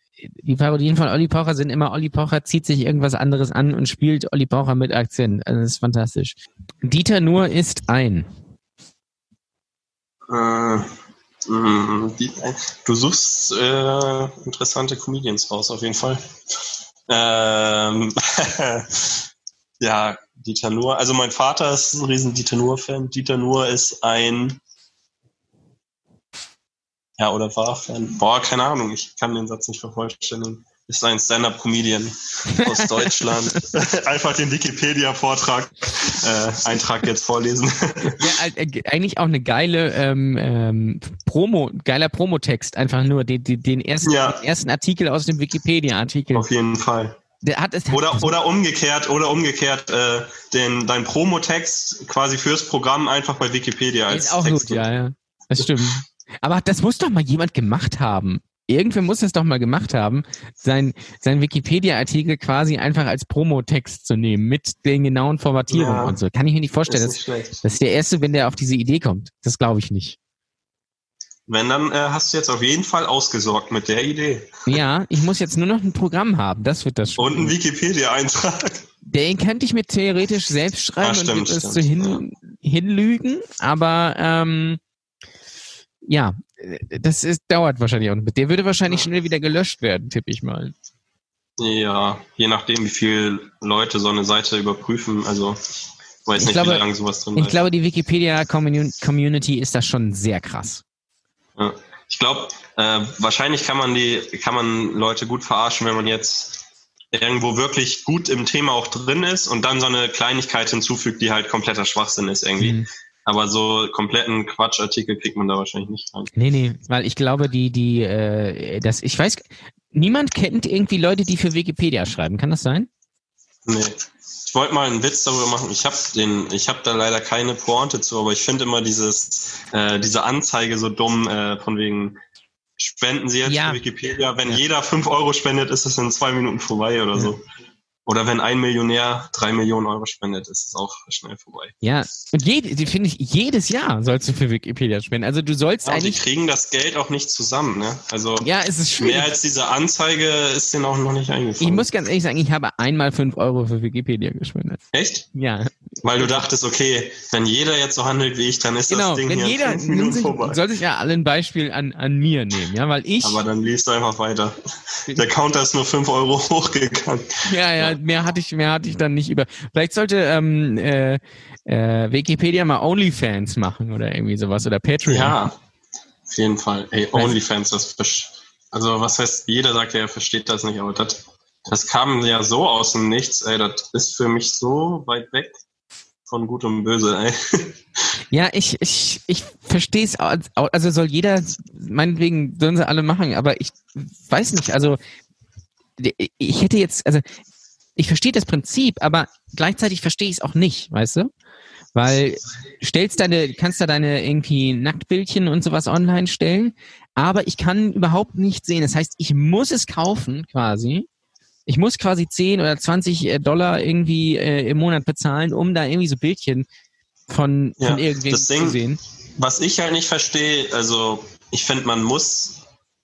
die Parodien von Olli Pocher sind immer Olli Pocher zieht sich irgendwas anderes an und spielt Olli Pocher mit Akzent. Also das ist fantastisch. Dieter Nuhr ist ein. Äh, mh, die, du suchst äh, interessante Comedians raus, auf jeden Fall. Ähm, <laughs> ja, Dieter Nuhr. Also mein Vater ist ein riesen Dieter Nuhr-Fan. Dieter Nuhr ist ein ja, oder war Fan. Boah, keine Ahnung, ich kann den Satz nicht vervollständigen. Ist ein Stand-up-Comedian aus Deutschland. <laughs> Einfach den Wikipedia-Vortrag, äh, Eintrag jetzt vorlesen. <laughs> Ja, äh, eigentlich auch eine geile ähm, ähm, Promo, geiler Promotext, einfach nur den, den, ersten, Ja. den ersten Artikel aus dem Wikipedia-Artikel. Auf jeden Fall. Der hat es Oder, oder umgekehrt, oder umgekehrt, äh, den, dein Promotext quasi fürs Programm einfach bei Wikipedia als ist auch Text. gut, ja, ja. Das stimmt. Aber das muss doch mal jemand gemacht haben. Irgendwer muss das doch mal gemacht haben, sein, sein Wikipedia-Artikel quasi einfach als Promotext zu nehmen, mit den genauen Formatierungen Ja. und so. Kann ich mir nicht Ist vorstellen. Das, nicht schlecht. das ist der Erste, wenn der auf diese Idee kommt. Das glaube ich nicht. Wenn, dann äh, hast du jetzt auf jeden Fall ausgesorgt mit der Idee. Ja, ich muss jetzt nur noch ein Programm haben. Das wird das Und ein Wikipedia-Eintrag. Den könnte ich mir theoretisch selbst schreiben Ah, stimmt, und es so hin, hinlügen, aber ähm, ja, das ist, dauert wahrscheinlich auch. Der würde wahrscheinlich schnell wieder gelöscht werden, tippe ich mal. Ja, je nachdem, wie viele Leute so eine Seite überprüfen. Also, ich weiß Ich nicht, glaube- wie lange sowas drin Ich bleibt. glaube, die Wikipedia-Community ist das schon sehr krass. Ja. Ich glaube, äh, wahrscheinlich kann man die, kann man Leute gut verarschen, wenn man jetzt irgendwo wirklich gut im Thema auch drin ist und dann so eine Kleinigkeit hinzufügt, die halt kompletter Schwachsinn ist irgendwie. Mhm. Aber so kompletten Quatschartikel kriegt man da wahrscheinlich nicht rein. Nee, nee, weil ich glaube, die, die, äh, das, ich weiß, niemand kennt irgendwie Leute, die für Wikipedia schreiben. Kann das sein? Nee. Ich wollte mal einen Witz darüber machen. Ich habe den, ich habe da leider keine Pointe zu, aber ich finde immer dieses, äh, diese Anzeige so dumm, äh, von wegen spenden Sie jetzt Ja. für Wikipedia. Wenn Ja. jeder fünf Euro spendet, ist es in zwei Minuten vorbei oder so. Oder wenn ein Millionär drei Millionen Euro spendet, ist es auch schnell vorbei. Ja. Und jede, finde ich, jedes Jahr sollst du für Wikipedia spenden. Also du sollst Ja, und die eigentlich, kriegen das Geld auch nicht zusammen, ne? Also ja, es ist schwierig. mehr als diese Anzeige ist denen auch noch nicht Ich eingefallen. muss ganz ehrlich sagen, ich habe einmal fünf Euro für Wikipedia gespendet. Echt? Ja, Weil du dachtest, okay, wenn jeder jetzt so handelt wie ich, dann ist genau. das Ding Wenn hier jeder, fünf Minuten sich, vorbei. soll sich ja alle ein Beispiel an, an mir nehmen, ja, weil ich, Aber dann liest du einfach weiter. Der Counter ist nur 5 Euro hochgegangen. ja, ja, mehr hatte ich, mehr hatte ich dann nicht über. Vielleicht sollte ähm, äh, äh, Wikipedia mal OnlyFans machen oder irgendwie sowas oder Patreon. Ja, auf jeden Fall. Ey, OnlyFans, das Also was heißt, jeder sagt ja, er versteht das nicht, aber das, das kam ja so aus dem Nichts, ey, das ist für mich so weit weg von Gut und Böse, ey. <laughs> Ja, ich, ich, ich verstehe es. Also soll jeder, meinetwegen sollen sie alle machen, aber ich weiß nicht, also ich hätte jetzt, also ich verstehe das Prinzip, aber gleichzeitig verstehe ich es auch nicht, weißt du? Weil stellst deine, kannst da deine irgendwie Nacktbildchen und sowas online stellen, aber ich kann überhaupt nicht sehen. Das heißt, ich muss es kaufen quasi, ich muss quasi 10 oder 20 äh, Dollar irgendwie äh, im Monat bezahlen, um da irgendwie so Bildchen von, Ja, von irgendwem zu sehen. Was ich halt nicht verstehe, also ich finde, man muss,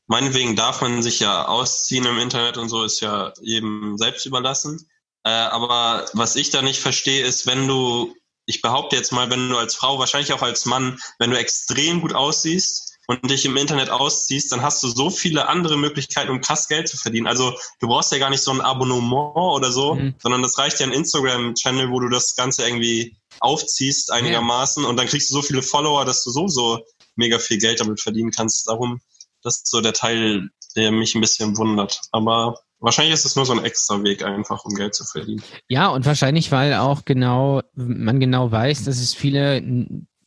meinetwegen darf man sich ja ausziehen im Internet und so, ist ja jedem selbst überlassen. Äh, aber was ich da nicht verstehe, ist, wenn du, ich behaupte jetzt mal, wenn du als Frau, wahrscheinlich auch als Mann, wenn du extrem gut aussiehst und dich im Internet ausziehst, dann hast du so viele andere Möglichkeiten, um krass Geld zu verdienen. Also du brauchst ja gar nicht so ein Abonnement oder so, Mhm. sondern das reicht ja ein Instagram-Channel, wo du das Ganze irgendwie aufziehst einigermaßen und dann kriegst du so viele Follower, dass du so, so mega viel Geld damit verdienen kannst. Darum, das ist so der Teil, der mich ein bisschen wundert. Aber wahrscheinlich ist es nur so ein extra Weg einfach, um Geld zu verdienen. Ja, und wahrscheinlich, weil auch genau, man genau weiß, dass es viele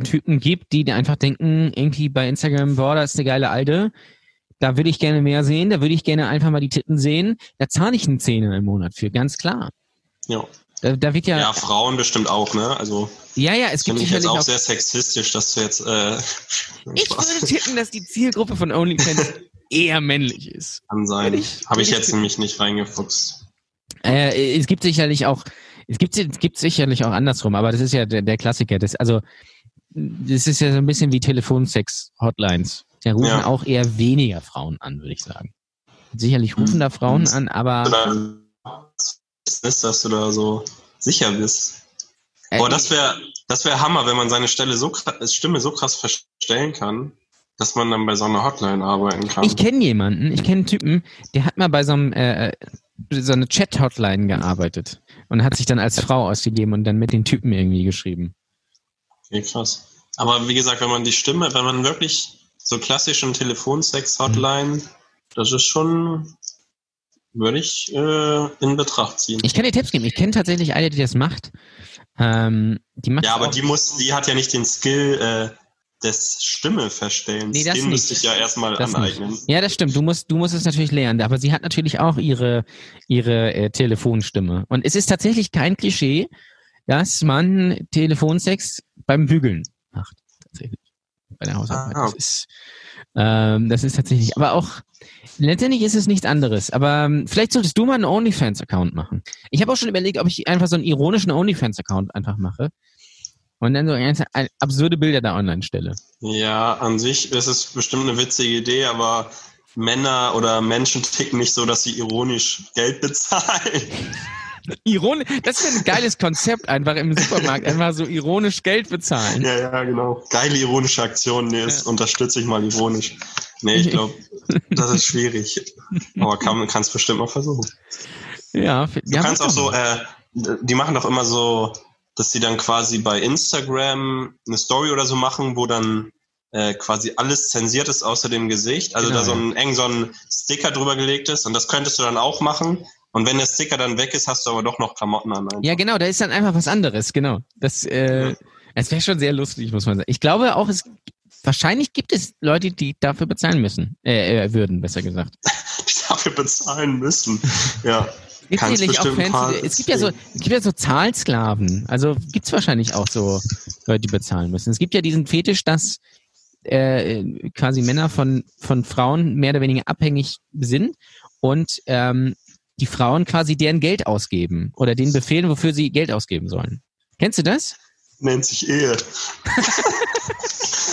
Typen gibt, die einfach denken, irgendwie bei Instagram, boah, das ist eine geile Alte, da würde ich gerne mehr sehen, da würde ich gerne einfach mal die Titten sehen, da zahle ich einen Zehner im Monat für, ganz klar. Ja. Da, da wird ja, ja, ja, Frauen bestimmt auch, ne? Also ja, es gibt finde ich jetzt auch auch, sehr sexistisch, dass du jetzt äh, <laughs> ich würde tippen, dass die Zielgruppe von OnlyFans <laughs> eher männlich ist. kann sein. Habe ich jetzt nämlich nicht reingefuchst. Äh, es gibt sicherlich auch, es gibt, es gibt sicherlich auch andersrum, aber das ist ja der, der Klassiker. Das, also, das ist ja so ein bisschen wie Telefonsex-Hotlines. Da rufen Ja. auch eher weniger Frauen an, würde ich sagen. Sicherlich rufen da Frauen an, aber Ist, dass du da so sicher bist. äh, Boah, das wäre das wär Hammer, wenn man seine Stelle so Stimme so krass verstellen kann, dass man dann bei so einer Hotline arbeiten kann. ich kenne jemanden, ich kenne einen Typen, der hat mal bei so einem äh, so eine Chat-Hotline gearbeitet und hat sich dann als Frau ausgegeben und dann mit den Typen irgendwie geschrieben. Okay, krass. Aber wie gesagt, wenn man die Stimme, wenn man wirklich so klassischen Telefonsex-Hotline, das ist schon, würde ich äh, in Betracht ziehen. Ich kann dir Tipps geben. Ich kenne tatsächlich eine, die das macht. Ähm, die macht ja, aber die muss, die hat ja nicht den Skill äh, des Stimmeverstellens. Nee, das Den müsste ich ja erstmal Das aneignen. nicht. Ja, das stimmt. Du musst, du musst es natürlich lernen. Aber sie hat natürlich auch ihre, ihre äh, Telefonstimme. Und es ist tatsächlich kein Klischee, dass man Telefonsex beim Bügeln macht. Tatsächlich. Bei der Hausarbeit. Ah. Das ist, ähm, das ist tatsächlich, aber auch, letztendlich ist es nichts anderes. Aber ähm, vielleicht solltest du mal einen OnlyFans-Account machen. Ich habe auch schon überlegt, ob ich einfach so einen ironischen OnlyFans-Account einfach mache. Und dann so ganz absurde Bilder da online stelle. Ja, an sich ist es bestimmt eine witzige Idee, aber Männer oder Menschen ticken nicht so, dass sie ironisch Geld bezahlen. <laughs> Ironisch, das wäre ein geiles Konzept, einfach im Supermarkt, einfach so ironisch Geld bezahlen. ja, ja, genau. Geile ironische Aktion, nee, das Ja. unterstütze ich mal ironisch. Nee, ich glaube, das ist schwierig. Aber kann kannst bestimmt mal versuchen. Ja, Du ja, kannst auch so, äh, die machen doch immer so, dass sie dann quasi bei Instagram eine Story oder so machen, wo dann äh, quasi alles zensiert ist außer dem Gesicht. Also Genau, da so ein eng so ein Sticker drüber gelegt ist und das könntest du dann auch machen. Und wenn der Sticker dann weg ist, hast du aber doch noch Klamotten an. Ja, genau, da ist dann einfach was anderes, genau. Das, äh, es wäre schon sehr lustig, muss man sagen. Ich glaube auch, es wahrscheinlich gibt es Leute, die dafür bezahlen müssen, äh, äh würden, besser gesagt. <laughs> die dafür bezahlen müssen. Ja. Es gibt sicherlich auch Fans, es gibt ja so, es gibt ja so Zahlsklaven. Also gibt's wahrscheinlich auch so Leute, die bezahlen müssen. Es gibt ja diesen Fetisch, dass äh, quasi Männer von von Frauen mehr oder weniger abhängig sind und ähm, die Frauen quasi deren Geld ausgeben oder denen befehlen, wofür sie Geld ausgeben sollen. Kennst du das? Nennt sich Ehe. <laughs>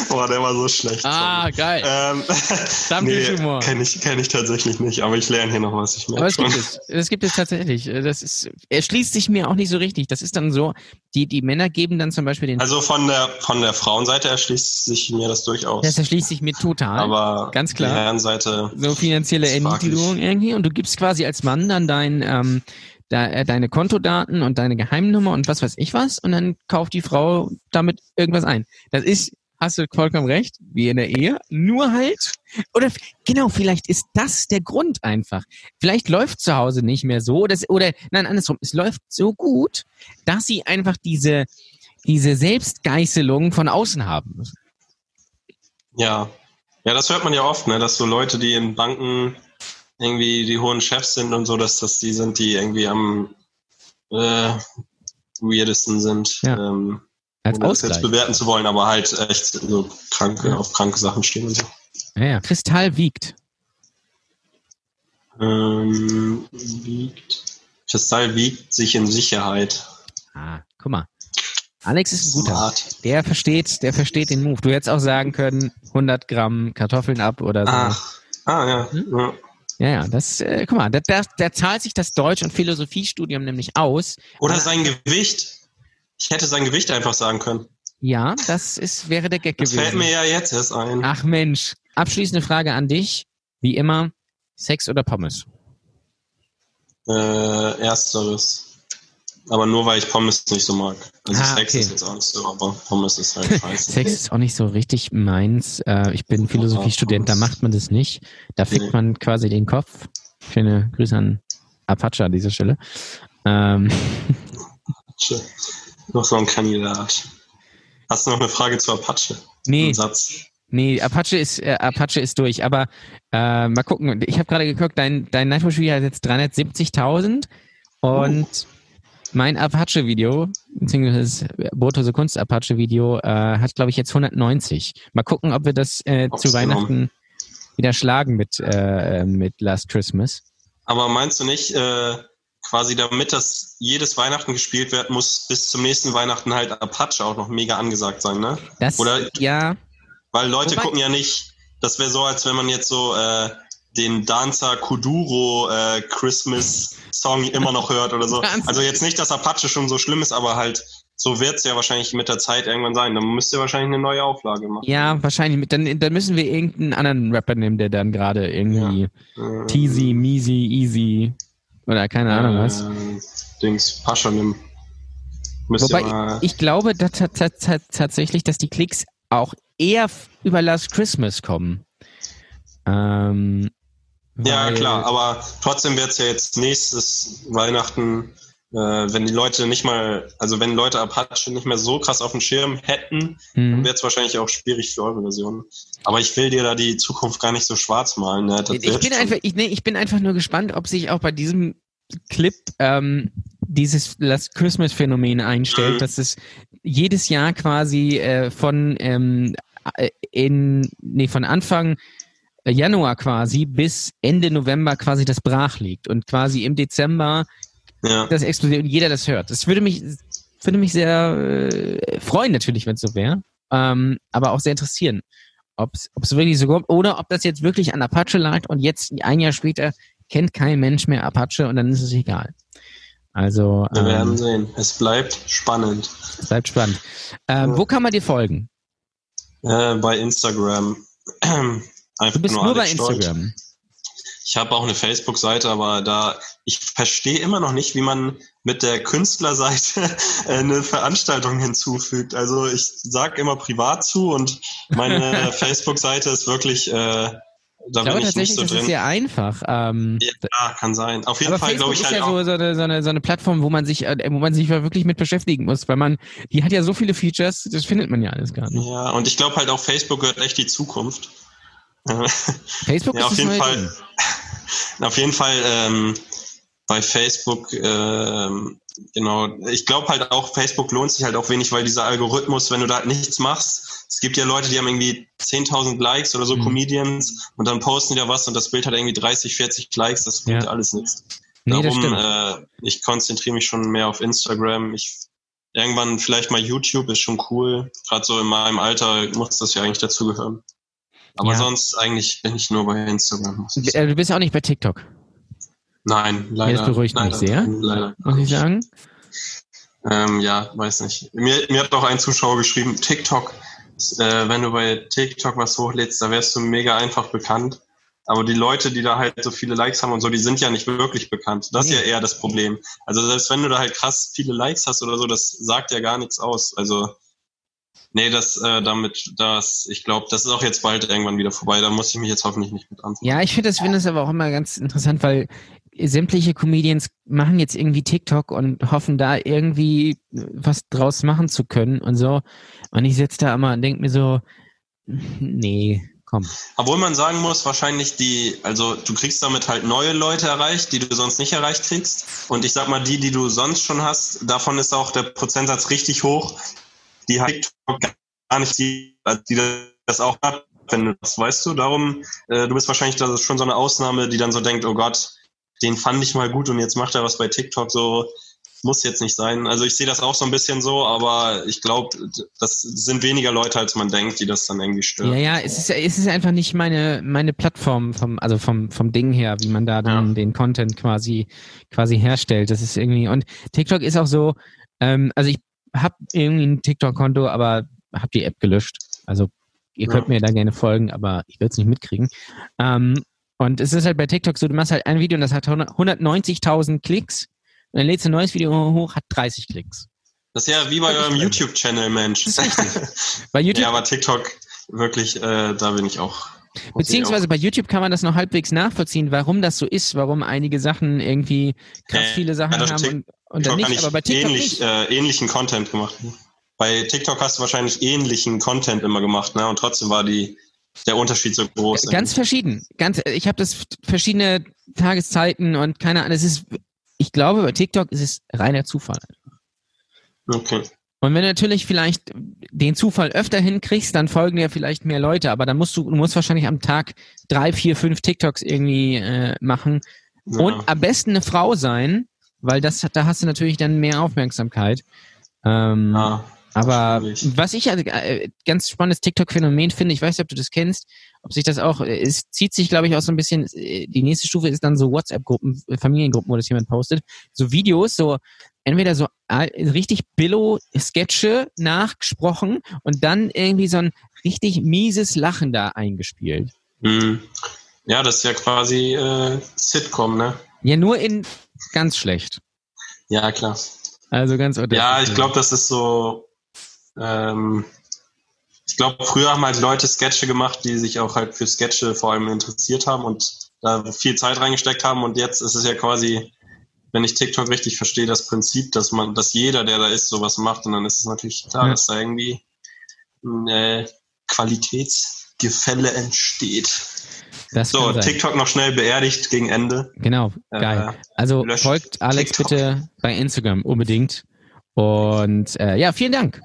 Boah, der war so schlecht. sorry. geil. Ähm, <laughs> Stammtischhumor. kenne ich, kenn ich tatsächlich nicht, aber ich lerne hier noch was. Ich Aber es schon. gibt es. Es gibt es tatsächlich. Das ist, er schließt sich mir auch nicht so richtig. Das ist dann so, die, die Männer geben dann zum Beispiel den, Also von der von der Frauenseite erschließt sich mir das durchaus. das erschließt sich mir total. aber ganz klar. die Herrenseite, so finanzielle Erniedrigung irgendwie und du gibst quasi als Mann dann dein, ähm, da, äh, deine Kontodaten und deine Geheimnummer und was weiß ich was und dann kauft die Frau damit irgendwas ein. Das ist, hast du vollkommen recht, wie in der Ehe, nur halt, oder genau, vielleicht ist das der Grund einfach. Vielleicht läuft zu Hause nicht mehr so oder, oder nein, andersrum, es läuft so gut, dass sie einfach diese, diese Selbstgeißelung von außen haben ja. Ja, das hört man ja oft, ne, dass so Leute, die in Banken irgendwie die hohen Chefs sind und so, dass das die sind, die irgendwie am äh, weirdesten sind. Ja. Ähm, Als ohne das jetzt bewerten zu wollen, aber halt echt so kranke, Ja. auf kranke Sachen stehen und so. Ja, ja. Kristall wiegt. Ähm, wiegt. Kristall wiegt sich in Sicherheit. Ah, guck mal. Alex ist ein guter. Smart. Der versteht, der versteht den Move. Du hättest auch sagen können, 100 Gramm Kartoffeln ab oder so. Ach. Ah, ja. Hm? ja. Ja, ja, das, äh, guck mal, da, da, da zahlt sich das Deutsch- und Philosophiestudium nämlich aus. Oder Aber- sein Gewicht. Ich hätte sein Gewicht einfach sagen können. Ja, das ist, wäre der Gag Das gewesen. fällt mir ja jetzt erst ein. Ach Mensch. Abschließende Frage an dich. Wie immer, Sex oder Pommes? Äh, ersteres. Aber nur weil ich Pommes nicht so mag. Also Ah, Sex okay. ist jetzt auch nicht so, aber Pommes ist halt <laughs> scheiße. Sex ist auch nicht so richtig meins. Äh, ich bin Philosophiestudent, da macht man das nicht. Da fickt Nee. man quasi den Kopf. Schöne Grüße an Apache an dieser Stelle. Ähm, Apache. Noch so ein Kandidat. Hast du noch eine Frage zu Apache? nee, Ein Satz. nee, Apache ist, äh, Apache ist durch. Aber äh, mal gucken. Ich habe gerade geguckt, dein, dein Nightwatch-Video hat jetzt 370.000 und mein Apache-Video, beziehungsweise das Brotose Kunst-Apache-Video, äh, hat, glaube ich, jetzt 190. Mal gucken, ob wir das äh, zu. Weihnachten wieder schlagen mit, äh, mit Last Christmas. Aber meinst du nicht, äh, quasi damit das jedes Weihnachten gespielt wird, muss bis zum nächsten Weihnachten halt Apache auch noch mega angesagt sein, ne? Das, Oder- ja, Weil Leute Wobei- gucken ja nicht, das wäre so, als wenn man jetzt so äh, den Dancer Kuduro äh, Christmas Song immer noch hört oder so. <laughs> Also jetzt nicht, dass Apache schon so schlimm ist, aber halt so wird's ja wahrscheinlich mit der Zeit irgendwann sein. Dann müsst ihr wahrscheinlich eine neue Auflage machen. ja, wahrscheinlich. Dann, dann müssen wir irgendeinen anderen Rapper nehmen, der dann gerade irgendwie Äh, Teasy, Measy, Easy oder keine Ahnung was. Äh, Dings, Pascha nimm. Müsst Wobei ich glaube da, ta- ta- ta- tatsächlich, dass die Klicks auch eher über Last Christmas kommen. Ähm, ja, klar, aber trotzdem wird's ja jetzt nächstes Weihnachten, äh, wenn die Leute nicht mal, also wenn Leute Apache nicht mehr so krass auf dem Schirm hätten, dann Hm. wird es wahrscheinlich auch schwierig für eure Version. Aber ich will dir da die Zukunft gar nicht so schwarz malen. Ne? Ich wird bin einfach, ich, nee, ich bin einfach nur gespannt, ob sich auch bei diesem Clip ähm, dieses Last Christmas Phänomen einstellt, Mhm. dass es jedes Jahr quasi äh, von ähm, äh, in nee von Anfang Januar quasi bis Ende November quasi das brach liegt und quasi im Dezember ja. das explodiert und jeder das hört. Das würde mich würde mich sehr äh, freuen natürlich, wenn es so wäre, ähm, aber auch sehr interessieren, ob es wirklich so kommt oder ob das jetzt wirklich an Apache lag und jetzt ein Jahr später kennt kein Mensch mehr Apache und dann ist es egal. Also Wir werden ähm, sehen. Es bleibt spannend. es bleibt spannend. Ähm, Ja. Wo kann man dir folgen? Äh, bei Instagram. <clears throat> Einfach Du bist nur bei Alex Stolz. Instagram. Ich habe auch eine Facebook-Seite, aber da ich verstehe immer noch nicht, wie man mit der Künstlerseite <laughs> eine Veranstaltung hinzufügt. Also ich sag immer privat zu und meine <laughs> Facebook-Seite ist wirklich, äh, da Ich glaube tatsächlich, so das ist drin. sehr einfach. Ähm, Ja, kann sein. Auf jeden aber Fall glaube ich ist halt ja so, so, eine, so, eine, so eine Plattform, wo man sich, äh, wo man sich wirklich mit beschäftigen muss, weil man, die hat ja so viele Features, das findet man ja alles gar nicht. Ja, und ich glaube halt auch Facebook gehört echt die Zukunft. Äh, Facebook Ja, ist auf jeden Fall. <laughs> Auf jeden Fall ähm, bei Facebook, ähm, genau. Ich glaube halt auch, Facebook lohnt sich halt auch wenig, weil dieser Algorithmus, wenn du da halt nichts machst, es gibt ja Leute, die haben irgendwie 10.000 Likes oder so, Mhm. Comedians, und dann posten die da was und das Bild hat irgendwie 30, 40 Likes, das bringt Ja. alles nichts. Nee, Darum, äh, ich konzentriere mich schon mehr auf Instagram. Ich irgendwann vielleicht mal YouTube ist schon cool. Gerade so in meinem Alter muss das ja eigentlich dazugehören. Aber Ja. sonst eigentlich bin ich nur bei Instagram. Äh, Du bist auch nicht bei TikTok, Nein, leider. das beruhigt mich leider, sehr. Leider. muss ich sagen. Ähm, ja, weiß nicht. Mir, mir hat auch ein Zuschauer geschrieben, TikTok, äh, wenn du bei TikTok was hochlädst, da wärst du mega einfach bekannt. Aber die Leute, die da halt so viele Likes haben und so, die sind ja nicht wirklich bekannt. Das ist Nee. ja eher das Problem. Also selbst wenn du da halt krass viele Likes hast oder so, das sagt ja gar nichts aus. Also nee, das äh, damit, das, ich glaube, das ist auch jetzt bald irgendwann wieder vorbei. Da muss ich mich jetzt hoffentlich nicht mit anfangen. Ja, ich finde das, finde das aber auch immer ganz interessant, weil sämtliche Comedians machen jetzt irgendwie TikTok und hoffen da irgendwie was draus machen zu können und so. Und ich sitze da immer und denke mir so, nee, komm. Obwohl man sagen muss, wahrscheinlich die, also du kriegst damit halt neue Leute erreicht, die du sonst nicht erreicht kriegst. Und ich sag mal, die, die du sonst schon hast, davon ist auch der Prozentsatz richtig hoch, die halt TikTok gar nicht, die, die das auch hat. wenn du das weißt du. Darum, äh, du bist wahrscheinlich das ist schon so eine Ausnahme, die dann so denkt, oh Gott, den fand ich mal gut und jetzt macht er was bei TikTok so. Muss jetzt nicht sein. Also ich sehe das auch so ein bisschen so, aber ich glaube, das sind weniger Leute, als man denkt, die das dann irgendwie stört. Ja, ja, es ist, es ist einfach nicht meine, meine Plattform vom, also vom, vom Ding her, wie man da dann Ja. den Content quasi, quasi herstellt. Das ist irgendwie, und TikTok ist auch so, ähm, also ich habe irgendwie ein TikTok-Konto, aber habe die App gelöscht. Also ihr könnt Ja. mir da gerne folgen, aber ich werde es nicht mitkriegen. Ähm, und es ist halt bei TikTok so, du machst halt ein Video und das hat 100 190.000 Klicks und dann lädst du ein neues Video hoch, hat 30 Klicks. Das ist ja wie bei eurem YouTube-Channel, Mensch. Das ist richtig. <laughs> Bei YouTube ja, aber TikTok, wirklich, äh, da bin ich auch. Beziehungsweise bei YouTube kann man das noch halbwegs nachvollziehen, warum das so ist, warum einige Sachen irgendwie krass Äh, viele Sachen das haben und, und dann nicht, aber bei TikTok ähnlich, nicht. äh, ähnlichen Content gemacht. Bei TikTok hast du wahrscheinlich ähnlichen Content immer gemacht, ne? Und trotzdem war die der Unterschied so groß. Ganz verschieden. Ganz, ich habe das verschiedene Tageszeiten und keine Ahnung. Es ist, ich glaube, bei TikTok ist es reiner Zufall. okay. Und wenn du natürlich vielleicht den Zufall öfter hinkriegst, dann folgen dir vielleicht mehr Leute, aber dann musst du, du musst wahrscheinlich am Tag drei, vier, fünf TikToks irgendwie äh, machen Ja. und am besten eine Frau sein, weil das, da hast du natürlich dann mehr Aufmerksamkeit. Ähm, ja. aber schwierig. was ich also, äh, ganz spannendes TikTok-Phänomen finde, ich weiß nicht, ob du das kennst, ob sich das auch, äh, es zieht sich, glaube ich, auch so ein bisschen, äh, die nächste Stufe ist dann so WhatsApp-Gruppen, Familiengruppen, wo das jemand postet, so Videos, so entweder so richtig Billo-Sketche nachgesprochen und dann irgendwie so ein richtig mieses Lachen da eingespielt. Hm. Ja, das ist ja quasi äh, Sitcom, ne? Ja, nur in ganz schlecht. Ja, klar. Also ganz Ja, ich glaube, das ist so. Ähm, ich glaube, früher haben halt Leute Sketche gemacht, die sich auch halt für Sketche vor allem interessiert haben und da viel Zeit reingesteckt haben. Und jetzt ist es ja quasi, wenn ich TikTok richtig verstehe, das Prinzip, dass man, dass jeder, der da ist, sowas macht. Und dann ist es natürlich klar, Ja. dass da irgendwie ein äh, Qualitätsgefälle entsteht. Das So, kann sein. TikTok noch schnell beerdigt gegen Ende. Genau, Äh, geil. Also löscht folgt Alex TikTok. bitte bei Instagram unbedingt. Und äh, ja, vielen Dank,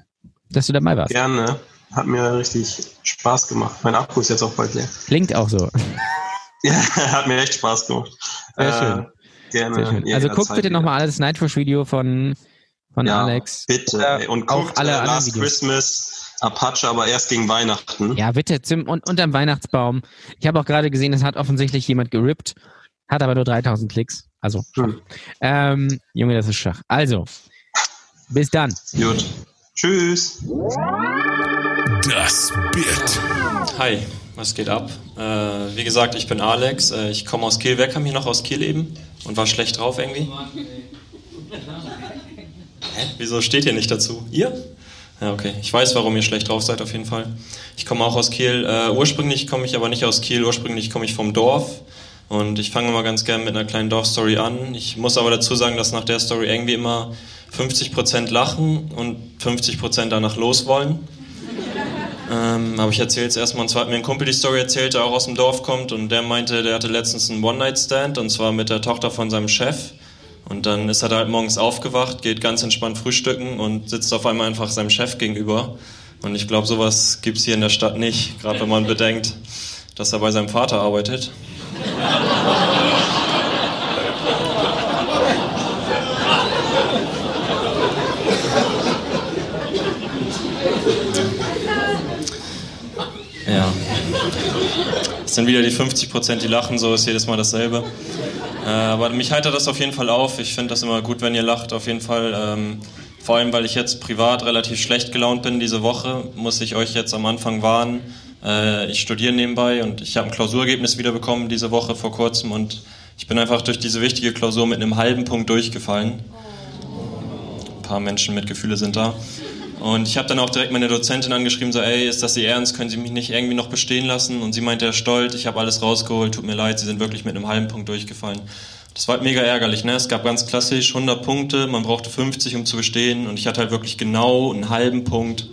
dass du dabei warst. Gerne. Hat mir richtig Spaß gemacht. Mein Akku ist jetzt auch bald leer. Klingt auch so. <laughs> Ja, hat mir echt Spaß gemacht. Sehr schön. Gerne. Sehr schön. Also guck bitte nochmal das Nightwish-Video von, von ja, Alex. Bitte. Und auch guckt alle äh, anderen Last Videos. Christmas, Apache, aber erst gegen Weihnachten. Ja, bitte, zum, und, unterm Weihnachtsbaum. Ich habe auch gerade gesehen, es hat offensichtlich jemand gerippt, hat aber nur 3000 Klicks. Also, Hm. ähm, Junge, das ist Schach. Also, bis dann. Gut. Tschüss. Das Bit. Hi, was geht ab? Äh, wie gesagt, ich bin Alex. Äh, ich komme aus Kiel. Wer kam hier noch aus Kiel eben und war schlecht drauf irgendwie? Hä? Wieso steht ihr nicht dazu? Ihr? Ja, okay. Ich weiß, warum ihr schlecht drauf seid, auf jeden Fall. Ich komme auch aus Kiel. Äh, ursprünglich komme ich aber nicht aus Kiel. Ursprünglich komme ich vom Dorf. Und ich fange mal ganz gern mit einer kleinen Dorfstory an. Ich muss aber dazu sagen, dass nach der Story irgendwie immer 50% lachen und 50% danach loswollen. Ähm, aber ich erzähle es erstmal. Und zwar hat mir ein Kumpel die Story erzählt, der auch aus dem Dorf kommt. Und der meinte, der hatte letztens einen One-Night-Stand. Und zwar mit der Tochter von seinem Chef. Und dann ist er da halt morgens aufgewacht, geht ganz entspannt frühstücken und sitzt auf einmal einfach seinem Chef gegenüber. Und ich glaube, sowas gibt's hier in der Stadt nicht. Gerade wenn man bedenkt, dass er bei seinem Vater arbeitet. Es sind wieder die 50 Prozent, die lachen, so ist jedes Mal dasselbe. Äh, aber mich heitert das auf jeden Fall auf. Ich finde das immer gut, wenn ihr lacht, auf jeden Fall. Ähm, vor allem, weil ich jetzt privat relativ schlecht gelaunt bin diese Woche, muss ich euch jetzt am Anfang warnen. Äh, ich studiere nebenbei und ich habe ein Klausurergebnis wiederbekommen diese Woche vor kurzem und ich bin einfach durch diese wichtige Klausur mit einem halben Punkt durchgefallen. Ein paar Menschen mit Gefühle sind da. Und ich habe dann auch direkt meine Dozentin angeschrieben, so, ey, ist das Sie ernst? Können Sie mich nicht irgendwie noch bestehen lassen? Und sie meinte, Herr Stolt, ich habe alles rausgeholt, tut mir leid, Sie sind wirklich mit einem halben Punkt durchgefallen. Das war halt mega ärgerlich, ne? Es gab ganz klassisch 100 Punkte, man brauchte 50, um zu bestehen und ich hatte halt wirklich genau einen halben Punkt.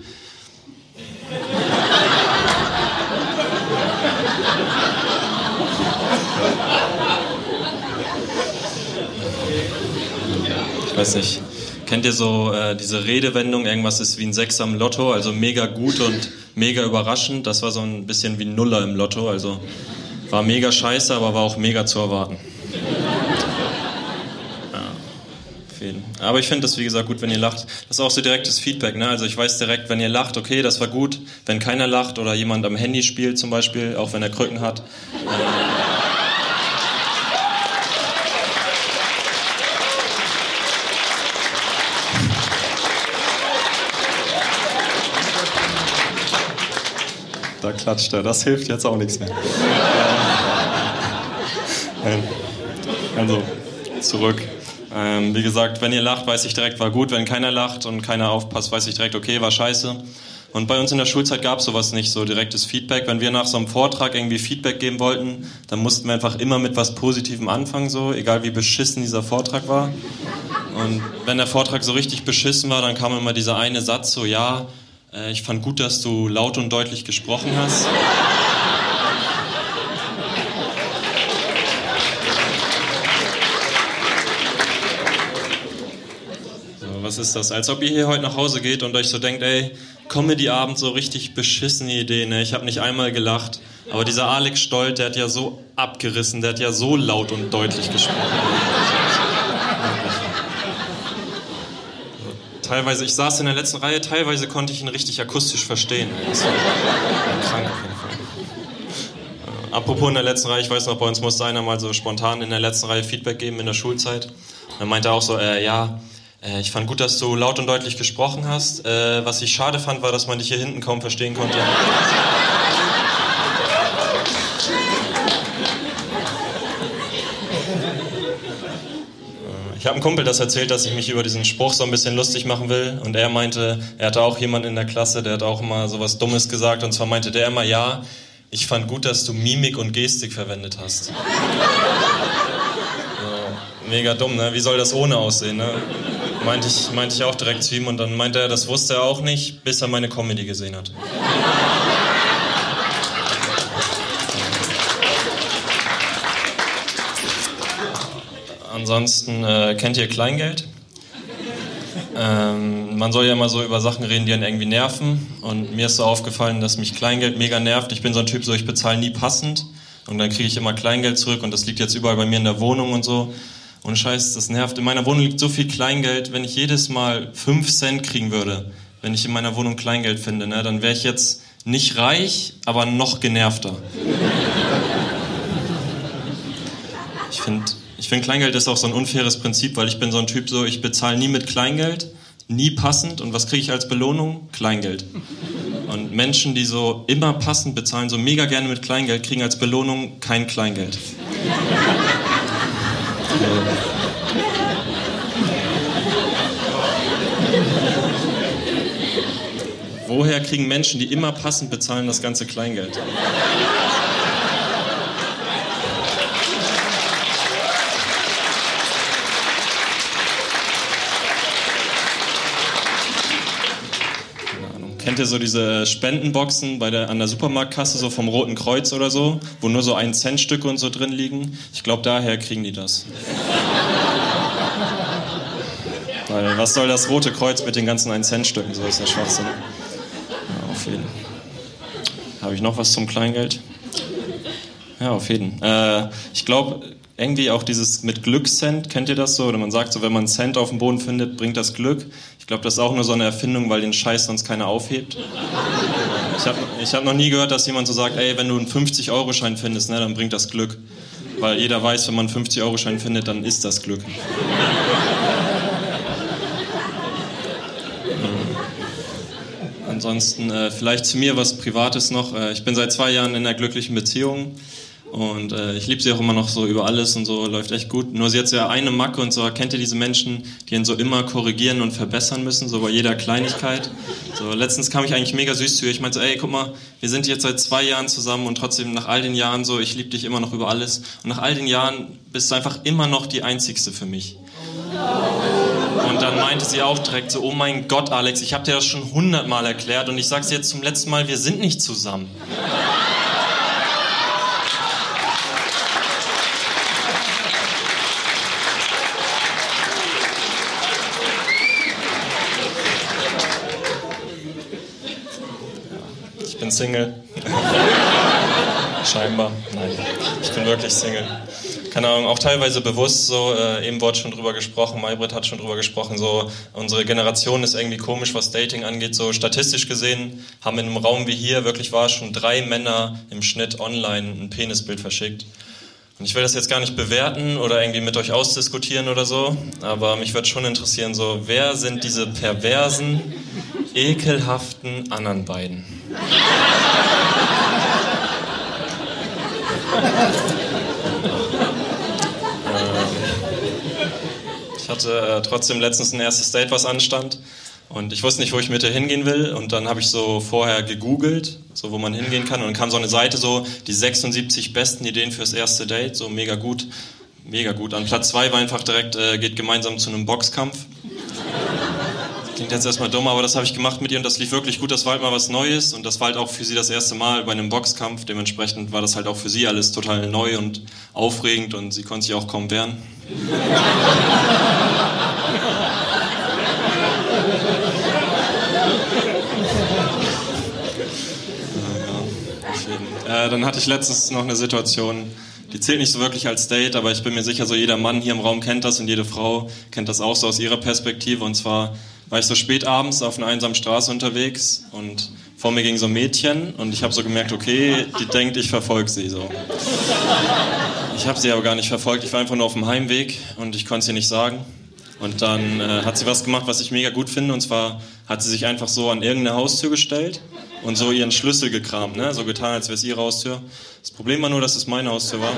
Ich weiß nicht. Kennt ihr so äh, diese Redewendung, irgendwas ist wie ein Sechs am Lotto, also mega gut und mega überraschend. Das war so ein bisschen wie Nuller im Lotto. Also war mega scheiße, aber war auch mega zu erwarten. Aber ich finde das, wie gesagt, gut, wenn ihr lacht. Das ist auch so direktes Feedback. Ne? Also ich weiß direkt, wenn ihr lacht, okay, das war gut. Wenn keiner lacht oder jemand am Handy spielt zum Beispiel, auch wenn er Krücken hat. Äh, Da klatscht er, das hilft jetzt auch nichts mehr. also, zurück. Ähm, wie gesagt, wenn ihr lacht, weiß ich direkt, war gut. Wenn keiner lacht und keiner aufpasst, weiß ich direkt, okay, war scheiße. Und bei uns in der Schulzeit gab es sowas nicht, so direktes Feedback. Wenn wir nach so einem Vortrag irgendwie Feedback geben wollten, dann mussten wir einfach immer mit was Positivem anfangen, so, egal wie beschissen dieser Vortrag war. Und wenn der Vortrag so richtig beschissen war, dann kam immer dieser eine Satz, so, ja, äh, ich fand gut, dass du laut und deutlich gesprochen hast. was ist das? Als ob ihr hier heute nach Hause geht und euch so denkt, ey, Comedy-Abend, so richtig beschissene Idee, ne? Ich habe nicht einmal gelacht. Aber dieser Alex Stolt, der hat ja so abgerissen, der hat ja so laut und deutlich gesprochen. Teilweise, ich saß in der letzten Reihe, teilweise konnte ich ihn richtig akustisch verstehen. Das war krank auf jeden Fall. Äh, apropos in der letzten Reihe, ich weiß noch, bei uns musste einer mal so spontan in der letzten Reihe Feedback geben in der Schulzeit. dann meinte er auch so, äh, ja, äh, ich fand gut, dass du laut und deutlich gesprochen hast. Äh, was ich schade fand, war, dass man dich hier hinten kaum verstehen konnte. Habe einen Kumpel das erzählt, dass ich mich über diesen Spruch so ein bisschen lustig machen will. Und er meinte, er hatte auch jemanden in der Klasse, der hat auch immer so was Dummes gesagt. Und zwar meinte der immer, ja, ich fand gut, dass du Mimik und Gestik verwendet hast. <laughs> So, mega dumm, ne? Wie soll das ohne aussehen, ne? Meinte ich, meinte ich auch direkt zu ihm und dann meinte er, das wusste er auch nicht, bis er meine Comedy gesehen hat. <laughs> Ansonsten äh, kennt ihr Kleingeld? Ähm, man soll ja immer so über Sachen reden, die einen irgendwie nerven. Und mir ist so aufgefallen, dass mich Kleingeld mega nervt. Ich bin so ein Typ, so ich bezahle nie passend. Und dann kriege ich immer Kleingeld zurück und das liegt jetzt überall bei mir in der Wohnung und so. Und Scheiß, das nervt. In meiner Wohnung liegt so viel Kleingeld, wenn ich jedes Mal 5 Cent kriegen würde, wenn ich in meiner Wohnung Kleingeld finde, ne, dann wäre ich jetzt nicht reich, aber noch genervter. Ich finde ich finde, Kleingeld ist auch so ein unfaires Prinzip, weil ich bin so ein Typ, so ich bezahle nie mit Kleingeld, nie passend. Und was kriege ich als Belohnung? Kleingeld. Und Menschen, die so immer passend bezahlen, so mega gerne mit Kleingeld, kriegen als Belohnung kein Kleingeld. Woher kriegen Menschen, die immer passend bezahlen, das ganze Kleingeld? Kennt ihr so diese Spendenboxen bei der, an der Supermarktkasse, so vom Roten Kreuz oder so, wo nur so ein Centstücke und so drin liegen? Ich glaube, daher kriegen die das. Weil was soll das Rote Kreuz mit den ganzen 1-Cent-Stücken? So ist der Schwachsinn. Ja, auf jeden. Habe ich noch was zum Kleingeld? Ja, auf jeden. Äh, ich glaube, irgendwie auch dieses mit Glückscent, kennt ihr das so? Oder man sagt so, wenn man einen Cent auf dem Boden findet, bringt das Glück. Ich glaube, das ist auch nur so eine Erfindung, weil den Scheiß sonst keiner aufhebt. Ich habe ich hab noch nie gehört, dass jemand so sagt, ey, wenn du einen 50-Euro-Schein findest, ne, dann bringt das Glück. Weil jeder weiß, wenn man einen 50-Euro-Schein findet, dann ist das Glück. Ansonsten äh, vielleicht zu mir was Privates noch. Äh, ich bin seit zwei Jahren in einer glücklichen Beziehung. Und äh, ich liebe sie auch immer noch so über alles und so, läuft echt gut. Nur sie hat ja eine Macke und so, kennt ihr diese Menschen, die ihn so immer korrigieren und verbessern müssen, so bei jeder Kleinigkeit? So, letztens kam ich eigentlich mega süß zu ihr. Ich meinte so, ey, guck mal, wir sind jetzt seit zwei Jahren zusammen und trotzdem nach all den Jahren so, ich liebe dich immer noch über alles. Und nach all den Jahren bist du einfach immer noch die Einzigste für mich. Und dann meinte sie auch direkt so, oh mein Gott, Alex, ich habe dir das schon hundertmal erklärt und ich sag's jetzt zum letzten Mal, wir sind nicht zusammen. Single. Scheinbar. Nein, ich bin wirklich Single. Keine Ahnung, auch teilweise bewusst so, äh, eben wurde schon drüber gesprochen, Maybrit hat schon drüber gesprochen, so, unsere Generation ist irgendwie komisch, was Dating angeht, so statistisch gesehen haben in einem Raum wie hier wirklich war schon drei Männer im Schnitt online ein Penisbild verschickt. Und ich will das jetzt gar nicht bewerten oder irgendwie mit euch ausdiskutieren oder so, aber mich würde schon interessieren, so, wer sind diese perversen, ekelhaften anderen beiden? Ich hatte äh, trotzdem letztens ein erstes Date, was anstand. Und ich wusste nicht, wo ich mit ihr hingehen will. Und dann habe ich so vorher gegoogelt, so wo man hingehen kann. Und dann kam so eine Seite so, die 76 besten Ideen fürs erste Date. So mega gut. Mega gut. An Platz 2 war einfach direkt, äh, geht gemeinsam zu einem Boxkampf. Klingt jetzt erstmal dumm, aber das habe ich gemacht mit ihr und das lief wirklich gut. Das war halt mal was Neues und das war halt auch für sie das erste Mal bei einem Boxkampf. Dementsprechend war das halt auch für sie alles total neu und aufregend und sie konnte sich auch kaum wehren. Äh, dann hatte ich letztens noch eine Situation, die zählt nicht so wirklich als Date, aber ich bin mir sicher, so jeder Mann hier im Raum kennt das und jede Frau kennt das auch so aus ihrer Perspektive. Und zwar war ich so spät abends auf einer einsamen Straße unterwegs und vor mir ging so ein Mädchen und ich habe so gemerkt, okay, die denkt, ich verfolge sie so. Ich habe sie aber gar nicht verfolgt, ich war einfach nur auf dem Heimweg und ich konnte es ihr nicht sagen. Und dann äh, hat sie was gemacht, was ich mega gut finde, und zwar hat sie sich einfach so an irgendeine Haustür gestellt und so ihren Schlüssel gekramt, ne? so getan, als wäre es ihre Haustür. Das Problem war nur, dass es meine Haustür war.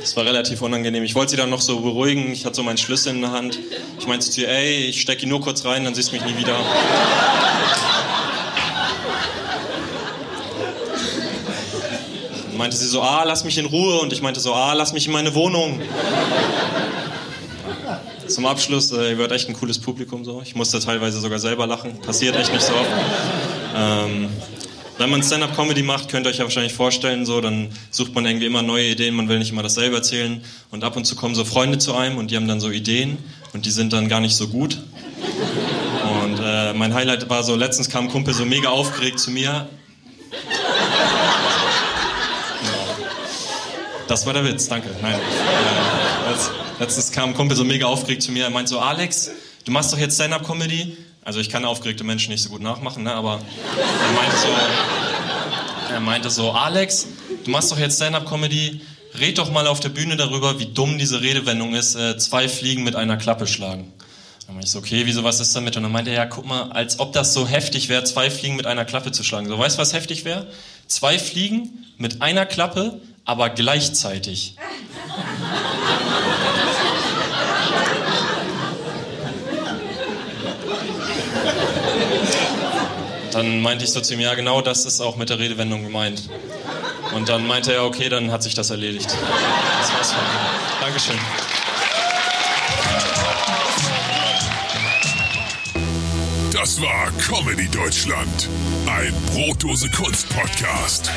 Das war relativ unangenehm. Ich wollte sie dann noch so beruhigen. Ich hatte so meinen Schlüssel in der Hand. Ich meinte zu ihr, ey, ich stecke ihn nur kurz rein, dann siehst du mich nie wieder. Meinte sie so, ah, lass mich in Ruhe. Und ich meinte so, ah, lass mich in meine Wohnung. Zum Abschluss, äh, ihr wird echt ein cooles Publikum so. Ich musste teilweise sogar selber lachen. Passiert echt nicht so oft. Ähm, wenn man Stand-up-Comedy macht, könnt ihr euch ja wahrscheinlich vorstellen, so, dann sucht man irgendwie immer neue Ideen, man will nicht immer dasselbe erzählen. Und ab und zu kommen so Freunde zu einem und die haben dann so Ideen und die sind dann gar nicht so gut. Und äh, mein Highlight war so, letztens kam ein Kumpel so mega aufgeregt zu mir. Das war der Witz, danke. Nein. Äh, letztens kam ein Kumpel so mega aufgeregt zu mir, er meint so, Alex, du machst doch jetzt Stand-up-Comedy? Also ich kann aufgeregte Menschen nicht so gut nachmachen, ne? aber er meinte so, er meinte so, Alex, du machst doch jetzt Stand-up-Comedy, red doch mal auf der Bühne darüber, wie dumm diese Redewendung ist, äh, zwei Fliegen mit einer Klappe schlagen. Dann meinte ich so, okay, wieso, was ist damit? Und dann meinte er, ja, guck mal, als ob das so heftig wäre, zwei Fliegen mit einer Klappe zu schlagen. So, weißt du, was heftig wäre? Zwei Fliegen mit einer Klappe, aber gleichzeitig. Dann meinte ich so zu ihm, ja genau das ist auch mit der Redewendung gemeint. Und dann meinte er, okay, dann hat sich das erledigt. Das war's von mir. Dankeschön. Das war Comedy Deutschland, ein Brotdose Kunst Podcast.